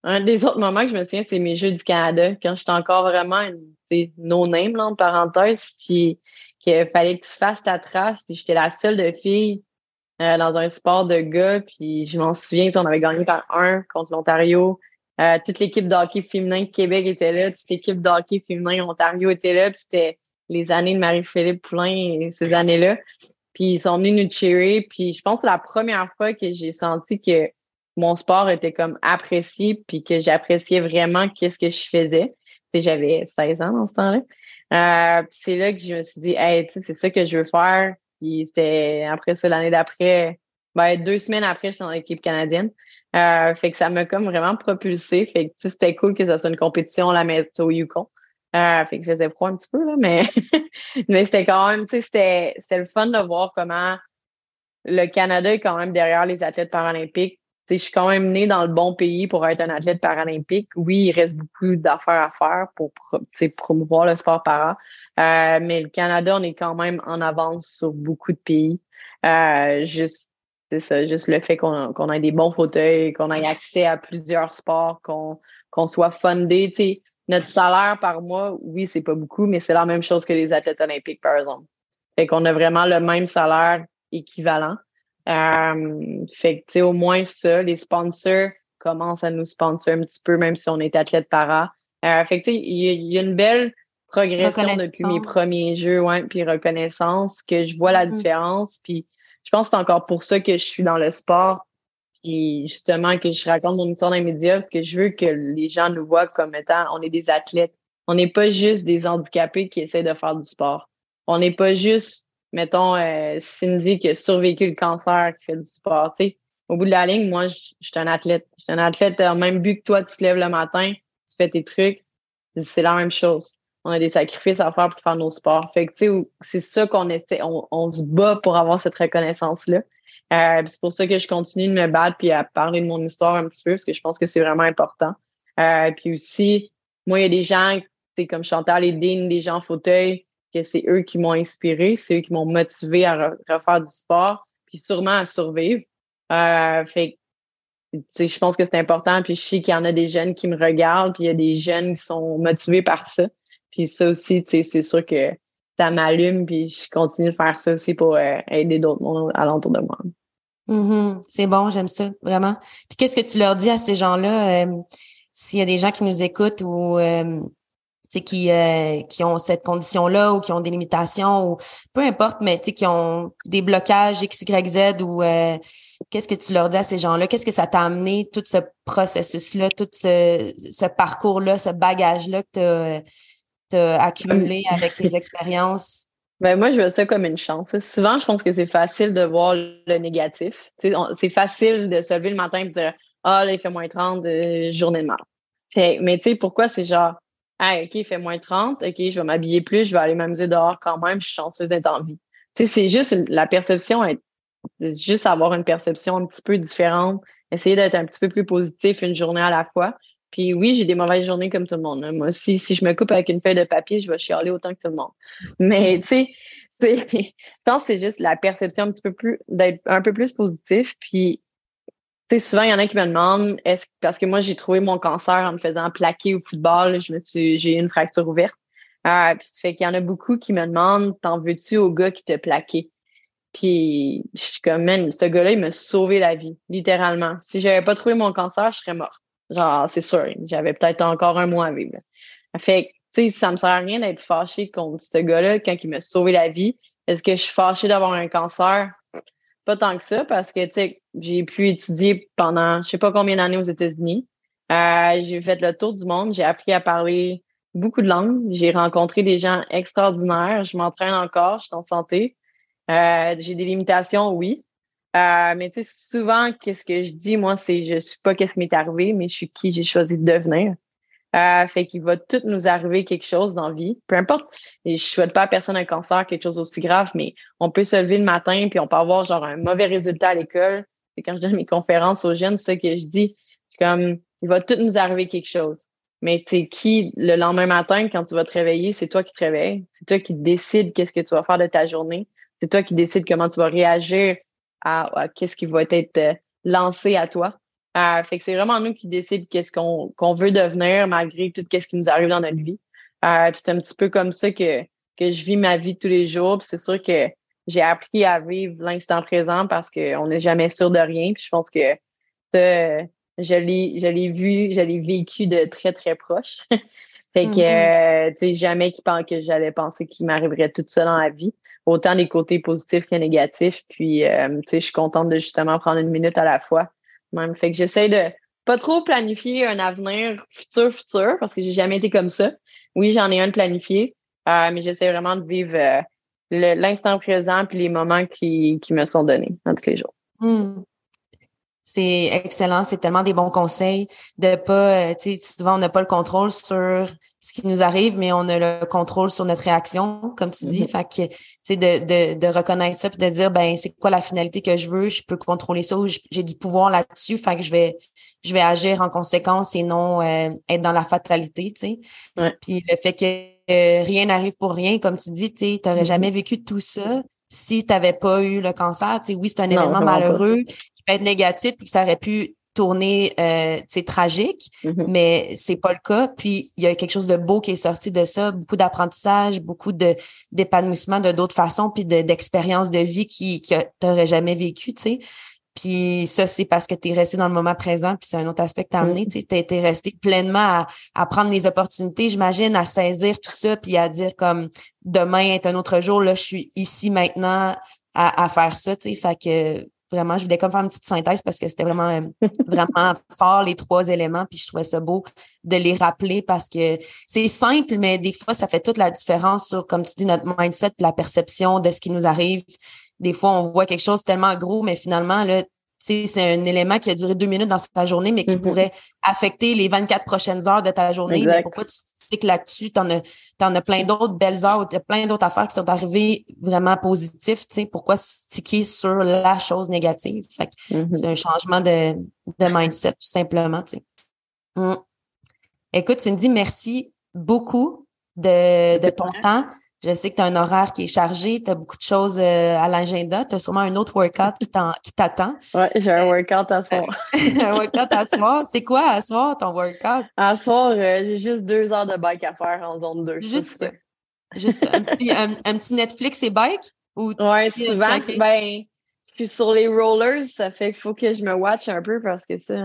un des autres moments que je me souviens, c'est mes Jeux du Canada, quand j'étais encore vraiment une no-name, en parenthèse, puis qu'il fallait que tu fasses ta trace, puis j'étais la seule de fille euh, dans un sport de gars. Puis je m'en souviens, on avait gagné par un contre l'Ontario. Euh, toute l'équipe de hockey féminin Québec était là. Toute l'équipe de hockey féminin Ontario était là. Puis c'était les années de Marie-Philippe Poulain ces années-là. Puis ils sont venus nous cheerer. Puis je pense que la première fois que j'ai senti que mon sport était comme apprécié puis que j'appréciais vraiment qu'est-ce que je faisais. J'avais 16 ans dans ce temps-là. Euh, c'est là que je me suis dit, hey, c'est ça que je veux faire. Puis c'était après ça, l'année d'après, ben, deux semaines après, j'étais dans l'équipe canadienne. Euh, fait que ça m'a comme vraiment propulsé. Fait que c'était cool que ça soit une compétition la mettre au Yukon. Euh, fait que je faisais froid un petit peu, là, mais, *laughs* mais c'était quand même, tu sais, c'était, le fun de voir comment le Canada est quand même derrière les athlètes paralympiques. je suis quand même née dans le bon pays pour être un athlète paralympique. Oui, il reste beaucoup d'affaires à faire pour promouvoir le sport para, euh, mais le Canada, on est quand même en avance sur beaucoup de pays. Euh, juste, c'est ça, juste le fait qu'on qu'on ait des bons fauteuils, qu'on ait accès à plusieurs sports, qu'on qu'on soit fundé. Tu sais, notre salaire par mois, oui, c'est pas beaucoup, mais c'est la même chose que les athlètes olympiques, par exemple. Fait qu'on a vraiment le même salaire équivalent. Euh, fait que, tu sais, au moins ça, les sponsors commencent à nous sponsor un petit peu, même si on est athlète para. Euh, fait que, tu sais, il y, a une belle progression depuis mes premiers jeux, ouais, puis reconnaissance, que je vois la mm-hmm. différence. Puis je pense que c'est encore pour ça que je suis dans le sport. Puis justement, que je raconte mon histoire dans les médias, parce que je veux que les gens nous voient comme étant, on est des athlètes. On n'est pas juste des handicapés qui essaient de faire du sport. On n'est pas juste, mettons, euh, Cindy qui a survécu le cancer, qui fait du sport. Tu sais, au bout de la ligne, moi, je, suis un athlète. Je suis un athlète au même but que toi, tu te lèves le matin, tu fais tes trucs. C'est la même chose on a des sacrifices à faire pour faire nos sports. Fait que, tu sais, c'est ça qu'on essaie, on, se bat pour avoir cette reconnaissance-là. Euh, c'est pour ça que je continue de me battre puis à parler de mon histoire un petit peu, parce que je pense que c'est vraiment important. Euh, puis aussi, moi, il y a des gens, c'est comme Chantal et Dean, des gens en fauteuil, que c'est eux qui m'ont inspiré, c'est eux qui m'ont motivé à refaire du sport. Puis puis sûrement à survivre. Euh, fait je pense que c'est important. Puis je sais qu'il y en a des jeunes qui me regardent, puis il y a des jeunes qui sont motivés par ça. Puis ça aussi, c'est sûr que ça m'allume, puis je continue de faire ça aussi pour euh, aider d'autres mondes alentour de moi. Mm-hmm. C'est bon, j'aime ça, vraiment. Puis qu'est-ce que tu leur dis à ces gens-là, euh, s'il y a des gens qui nous écoutent ou euh, qui, euh, qui ont cette condition-là ou qui ont des limitations ou peu importe, mais qui ont des blocages X, Y, Z ou qu'est-ce que tu leur dis à ces gens-là? Qu'est-ce que ça t'a amené, tout ce processus-là, tout ce, ce parcours-là, ce bagage-là que tu as, accumulé avec tes expériences? Ben moi, je vois ça comme une chance. Souvent, je pense que c'est facile de voir le négatif. C'est facile de se lever le matin et de dire Ah, là, il fait moins 30, euh, journée de mal. mais tu sais, pourquoi c'est genre ah, OK, il fait moins 30, OK, je vais m'habiller plus, je vais aller m'amuser dehors quand même, je suis chanceuse d'être en vie. Tu sais, c'est juste la perception, juste avoir une perception un petit peu différente, essayer d'être un petit peu plus positif une journée à la fois. Puis oui, j'ai des mauvaises journées comme tout le monde. Moi aussi, si je me coupe avec une feuille de papier, je vais chialer autant que tout le monde. Mais tu sais, *laughs* je pense que c'est juste la perception un petit peu plus, d'être un peu plus positif. Puis tu sais, souvent, il y en a qui me demandent, est-ce parce que moi, j'ai trouvé mon cancer en me faisant plaquer au football, je me suis, j'ai eu une fracture ouverte. Euh, puis ça fait qu'il y en a beaucoup qui me demandent, t'en veux-tu au gars qui t'a plaqué? Puis je suis comme, man, ce gars-là, il m'a sauvé la vie, littéralement. Si j'avais pas trouvé mon cancer, je serais morte. Genre, c'est sûr, j'avais peut-être encore un mois à vivre. Fait que, tu sais, ça me sert à rien d'être fâché contre ce gars-là quand il m'a sauvé la vie. Est-ce que je suis fâchée d'avoir un cancer? Pas tant que ça, parce que, tu sais, j'ai pu étudier pendant je sais pas combien d'années aux États-Unis. Euh, j'ai fait le tour du monde, j'ai appris à parler beaucoup de langues, j'ai rencontré des gens extraordinaires, je m'entraîne encore, je suis en santé. Euh, j'ai des limitations, oui. Euh, mais tu sais, souvent, qu'est-ce que je dis, moi, c'est je suis pas qu'est-ce qui m'est arrivé, mais je suis qui j'ai choisi de devenir. Euh, fait qu'il va tout nous arriver quelque chose dans la vie. Peu importe. Et je souhaite pas à personne un cancer, quelque chose aussi grave, mais on peut se lever le matin puis on peut avoir genre un mauvais résultat à l'école. Et quand je donne mes conférences aux jeunes, c'est ça que je dis. comme, il va tout nous arriver quelque chose. Mais tu qui, le lendemain matin, quand tu vas te réveiller, c'est toi qui te réveilles. C'est toi qui décides qu'est-ce que tu vas faire de ta journée. C'est toi qui décides comment tu vas réagir à, qu'est-ce qui va être euh, lancé à toi. Euh, fait que c'est vraiment nous qui décident qu'est-ce qu'on qu'on veut devenir malgré tout ce qui nous arrive dans notre vie. Euh, c'est un petit peu comme ça que que je vis ma vie tous les jours. C'est sûr que j'ai appris à vivre l'instant présent parce qu'on n'est jamais sûr de rien. Puis je pense que ça, je l'ai je l'ai vu, je l'ai vécu de très très proche. *laughs* fait que mm-hmm. euh, tu sais jamais qui que j'allais penser qu'il m'arriverait tout ça dans la vie autant des côtés positifs que négatifs. Puis, euh, tu sais, je suis contente de justement prendre une minute à la fois même. Fait que j'essaie de pas trop planifier un avenir futur, futur, parce que j'ai jamais été comme ça. Oui, j'en ai un de planifié, euh, mais j'essaie vraiment de vivre euh, l'instant présent puis les moments qui, qui me sont donnés dans tous les jours. Hmm. C'est excellent, c'est tellement des bons conseils de pas, euh, tu sais, souvent on n'a pas le contrôle sur ce qui nous arrive, mais on a le contrôle sur notre réaction, comme tu dis. Mm-hmm. Fait que, tu sais, de, de, de reconnaître ça puis de dire, ben, c'est quoi la finalité que je veux, je peux contrôler ça ou j'ai du pouvoir là-dessus. Fait que je vais, je vais agir en conséquence et non euh, être dans la fatalité, tu sais. Puis le fait que euh, rien n'arrive pour rien, comme tu dis, tu sais, t'aurais mm-hmm. jamais vécu tout ça si tu n'avais pas eu le cancer. Tu sais, oui, c'est un événement malheureux, être négatif puis que ça aurait pu tourner euh, c'est tragique mm-hmm. mais c'est pas le cas puis il y a quelque chose de beau qui est sorti de ça beaucoup d'apprentissage beaucoup de d'épanouissement de d'autres façons puis d'expériences de, vie qui que t'aurais jamais vécu tu sais puis ça, c'est parce que tu es resté dans le moment présent, puis c'est un autre aspect que tu as amené. Mm-hmm. Tu été resté pleinement à, à, prendre les opportunités, j'imagine, à saisir tout ça, puis à dire comme demain est un autre jour, là, je suis ici maintenant à, à faire ça. tu sais Fait que Vraiment, je voulais comme faire une petite synthèse parce que c'était vraiment, euh, *laughs* vraiment fort, les trois éléments. Puis je trouvais ça beau de les rappeler parce que c'est simple, mais des fois, ça fait toute la différence sur, comme tu dis, notre mindset, la perception de ce qui nous arrive. Des fois, on voit quelque chose tellement gros, mais finalement, là, c'est un élément qui a duré deux minutes dans ta journée, mais qui mm-hmm. pourrait affecter les 24 prochaines heures de ta journée. Mais pourquoi tu sais que là-dessus, tu en, as plein d'autres belles heures, tu as plein d'autres affaires qui sont arrivées vraiment positives. Pourquoi sticker sur la chose négative? Fait mm-hmm. C'est un changement de, de mindset, tout simplement. Mm. Écoute, Cindy, merci beaucoup de, de ton temps. Je sais que tu as un horaire qui est chargé, tu as beaucoup de choses euh, à l'agenda. Tu as sûrement un autre workout qui t'attend. Oui, j'ai un workout à soir. *laughs* un workout à soir? C'est quoi à soir ton workout? À soir, euh, j'ai juste deux heures de bike à faire en zone 2. Juste ça. Juste un *laughs* petit, un, petit Netflix et bike? Oui, souvent, ben, je suis sur les rollers, ça fait qu'il faut que je me watch un peu parce que ça.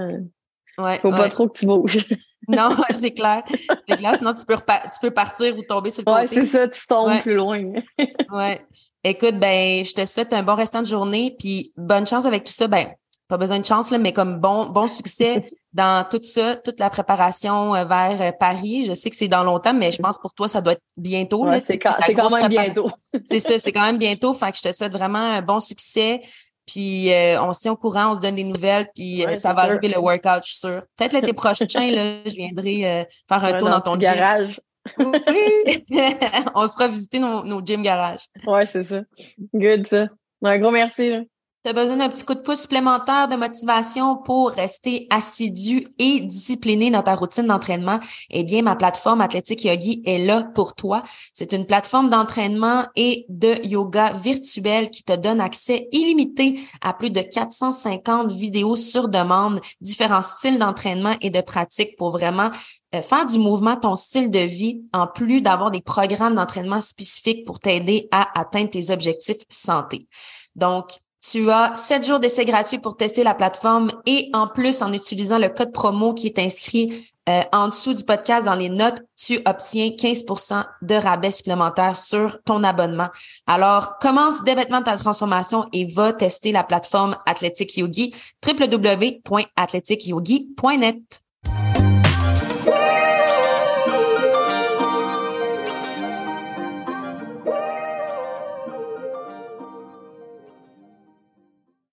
Ouais, faut pas trop que tu bouges. *laughs* non, *laughs* c'est clair. C'est clair. Sinon, tu peux, tu peux partir ou tomber sur le côté. Ouais, c'est ça, tu tombes plus loin. *laughs* ouais. Écoute, ben, je te souhaite un bon restant de journée, puis bonne chance avec tout ça. Ben, pas besoin de chance, là, mais comme bon, bon succès dans tout ça, toute la préparation euh, vers euh, Paris. Je sais que c'est dans longtemps, mais je pense pour toi, ça doit être bientôt. Ouais, c'est quand, quand, même bientôt. c'est ça, c'est quand même bientôt. Fait que je te souhaite vraiment un bon succès. Puis euh, on se tient au courant, on se donne des nouvelles, puis euh, ça va arriver le workout, je suis sûre. Peut-être l'été prochain, là, je viendrai euh, faire un tour dans, ton garage. Oui! *laughs* *laughs* on se fera visiter nos, nos gym garages. Ouais, c'est ça. Good, ça. Un gros merci. Là tu as besoin d'un petit coup de pouce supplémentaire de motivation pour rester assidu et discipliné dans ta routine d'entraînement, eh bien, ma plateforme Athlétique Yogi est là pour toi. C'est une plateforme d'entraînement et de yoga virtuel qui te donne accès illimité à plus de 450 vidéos sur demande, différents styles d'entraînement et de pratique pour vraiment euh, faire du mouvement ton style de vie en plus d'avoir des programmes d'entraînement spécifiques pour t'aider à atteindre tes objectifs santé. Donc, tu as sept jours d'essai gratuit pour tester la plateforme et en plus, en utilisant le code promo qui est inscrit euh, en dessous du podcast dans les notes, tu obtiens 15% de rabais supplémentaire sur ton abonnement. Alors, commence dès maintenant ta transformation et va tester la plateforme Athletic Yogi, www.athleticyogi.net.